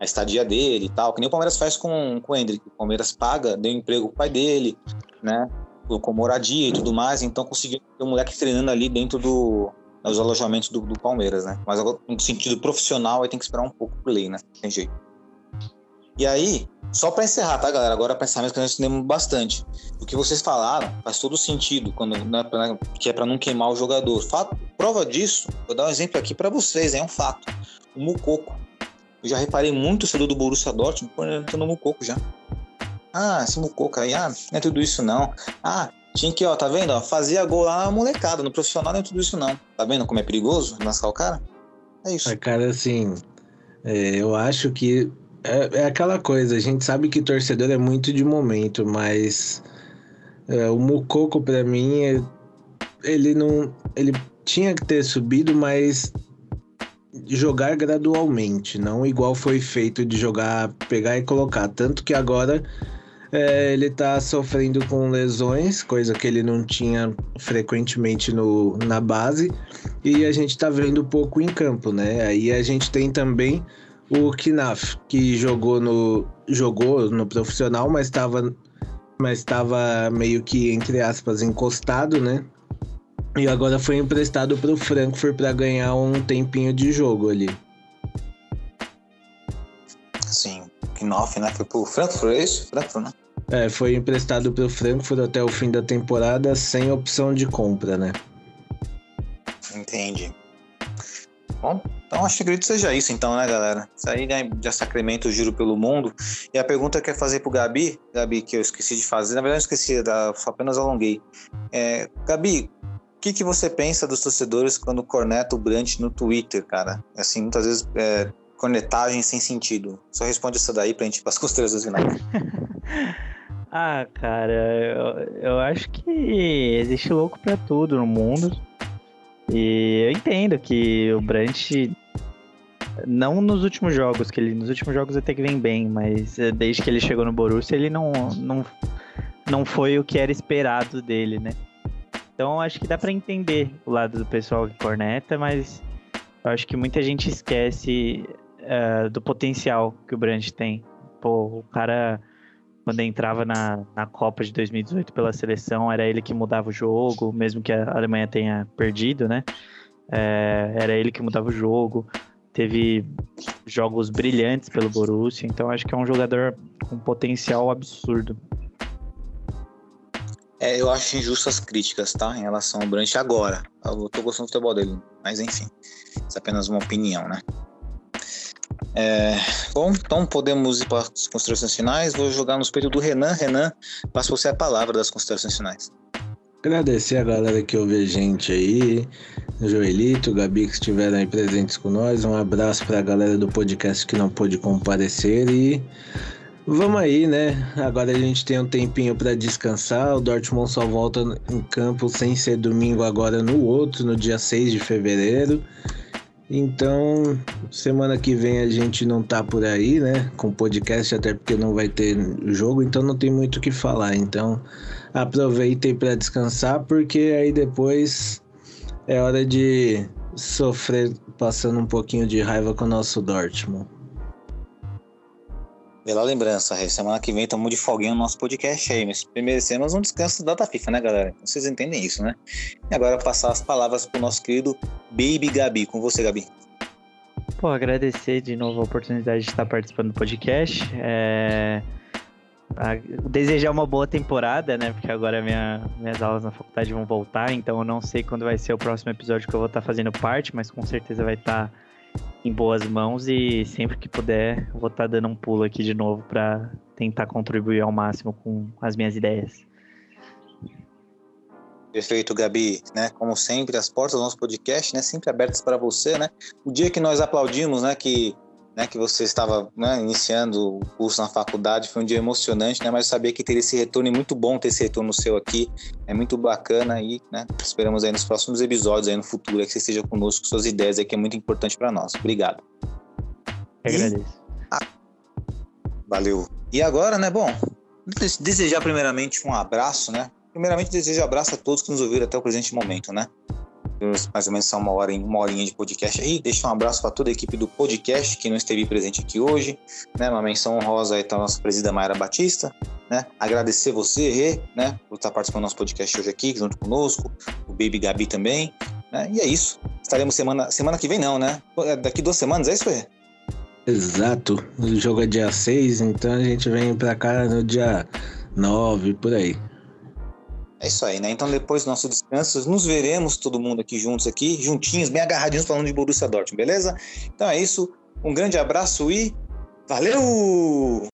A estadia dele e tal, que nem o Palmeiras faz com, com o Hendrick. O Palmeiras paga, deu emprego pro pai dele, né? Com moradia e tudo mais, então conseguiu ter um moleque treinando ali dentro do, dos alojamentos do, do Palmeiras, né? Mas agora, no sentido profissional, aí tem que esperar um pouco por lei, né? Tem jeito. E aí, só para encerrar, tá, galera? Agora pensamentos que nós estudamos bastante. O que vocês falaram faz todo sentido, quando, né, pra- que é para não queimar o jogador. Fato, prova disso, vou dar um exemplo aqui para vocês, é um fato. O Mucoco. Eu já reparei muito o torcedor do Borussia Dortmund entrando no Mucoco já. Ah, esse Mucoco aí, ah, não é tudo isso não. Ah, tinha que, ó, tá vendo? Ó, fazia gol lá na molecada, no profissional não é tudo isso não. Tá vendo como é perigoso lascar o cara? É isso. Mas, cara, assim, é, eu acho que é, é aquela coisa, a gente sabe que torcedor é muito de momento, mas é, o Mucoco, pra mim, é- ele não. Ele tinha que ter subido, mas jogar gradualmente, não igual foi feito de jogar, pegar e colocar. Tanto que agora é, ele tá sofrendo com lesões, coisa que ele não tinha frequentemente no, na base, e a gente tá vendo pouco em campo, né? Aí a gente tem também o Knaf, que jogou no, jogou no profissional, mas estava mas estava meio que, entre aspas, encostado, né? E agora foi emprestado para o Frankfurt para ganhar um tempinho de jogo ali. Sim, Knopf, né? Foi pro Frankfurt, é isso? Frankfurt, né? É, foi emprestado para o Frankfurt até o fim da temporada sem opção de compra, né? Entendi. Bom, então acho que acredito seja isso então, né, galera? Isso aí né, já sacramenta o giro pelo mundo. E a pergunta que eu ia fazer pro Gabi, Gabi, que eu esqueci de fazer, na verdade eu esqueci, só apenas alonguei. É, Gabi, o que, que você pensa dos torcedores quando corneta o Brandt no Twitter, cara? Assim, muitas vezes é, cornetagem sem sentido. Só responde essa daí pra gente ir pras considerações finais. <laughs> Ah, cara, eu, eu acho que existe louco pra tudo no mundo. E eu entendo que o Brandt, não nos últimos jogos, que ele nos últimos jogos até que vem bem, mas eh, desde que ele chegou no Borussia, ele não, não, não foi o que era esperado dele, né? Então acho que dá pra entender o lado do pessoal que corneta, mas eu acho que muita gente esquece eh, do potencial que o Brandt tem. Pô, o cara quando entrava na, na Copa de 2018 pela seleção, era ele que mudava o jogo, mesmo que a Alemanha tenha perdido, né? É, era ele que mudava o jogo. Teve jogos brilhantes pelo Borussia, então acho que é um jogador com potencial absurdo. É, eu acho injustas as críticas, tá? Em relação ao Brandt agora. Eu tô gostando do futebol dele, mas enfim. Isso é apenas uma opinião, né? É, bom, então podemos ir para as considerações finais. Vou jogar nos peitos do Renan. Renan, passa você a palavra das considerações finais. Agradecer a galera que ouve a gente aí, Joelito, Gabi que estiveram aí presentes com nós. Um abraço pra galera do podcast que não pôde comparecer e vamos aí, né? Agora a gente tem um tempinho pra descansar. O Dortmund só volta em campo sem ser domingo agora no outro, no dia 6 de fevereiro. Então, semana que vem a gente não tá por aí, né? Com podcast, até porque não vai ter jogo, então não tem muito o que falar. Então, aproveitem para descansar, porque aí depois é hora de sofrer passando um pouquinho de raiva com o nosso Dortmund. Bela lembrança, Rei. Semana que vem estamos de folguinha no nosso podcast aí. Mas primeiro temos um descanso da data FIFA, né, galera? Vocês entendem isso, né? E agora passar as palavras pro nosso querido Baby Gabi. Com você, Gabi. Pô, agradecer de novo a oportunidade de estar participando do podcast. É... Desejar uma boa temporada, né? Porque agora minha, minhas aulas na faculdade vão voltar, então eu não sei quando vai ser o próximo episódio que eu vou estar fazendo parte, mas com certeza vai estar em boas mãos e sempre que puder vou estar dando um pulo aqui de novo para tentar contribuir ao máximo com as minhas ideias. Perfeito, Gabi, né? Como sempre, as portas do nosso podcast, né, sempre abertas para você, né? O dia que nós aplaudimos, né, que, né, que você estava né, iniciando o curso na faculdade, foi um dia emocionante, né? Mas eu sabia que teria esse retorno e muito bom ter esse retorno seu aqui, é muito bacana e, né? Esperamos aí nos próximos episódios aí no futuro é que você esteja conosco com suas ideias aí que é muito importante para nós. Obrigado. Eu E- agradeço. Valeu. E agora, né, bom, des- desejar primeiramente um abraço, né? Primeiramente desejo um abraço a todos que nos ouviram até o presente momento, né? Mais ou menos são uma hora, uma horinha de podcast aí. Deixa um abraço para toda a equipe do podcast que não esteve presente aqui hoje, né? Uma menção honrosa aí para a nossa presidenta Mayra Batista, né? Agradecer você, Rê, né, por estar participando do nosso podcast hoje aqui junto conosco, o Baby Gabi também, né? E é isso. Estaremos semana semana que vem não, né? É Daqui duas semanas, é isso, Rê? Exato. O jogo é dia 6, então a gente vem pra cá no dia 9, por aí. É isso aí, né? Então, depois do nosso descanso, nos veremos todo mundo aqui juntos, aqui, juntinhos, bem agarradinhos, falando de Borussia Dortmund, beleza? Então é isso. Um grande abraço e valeu!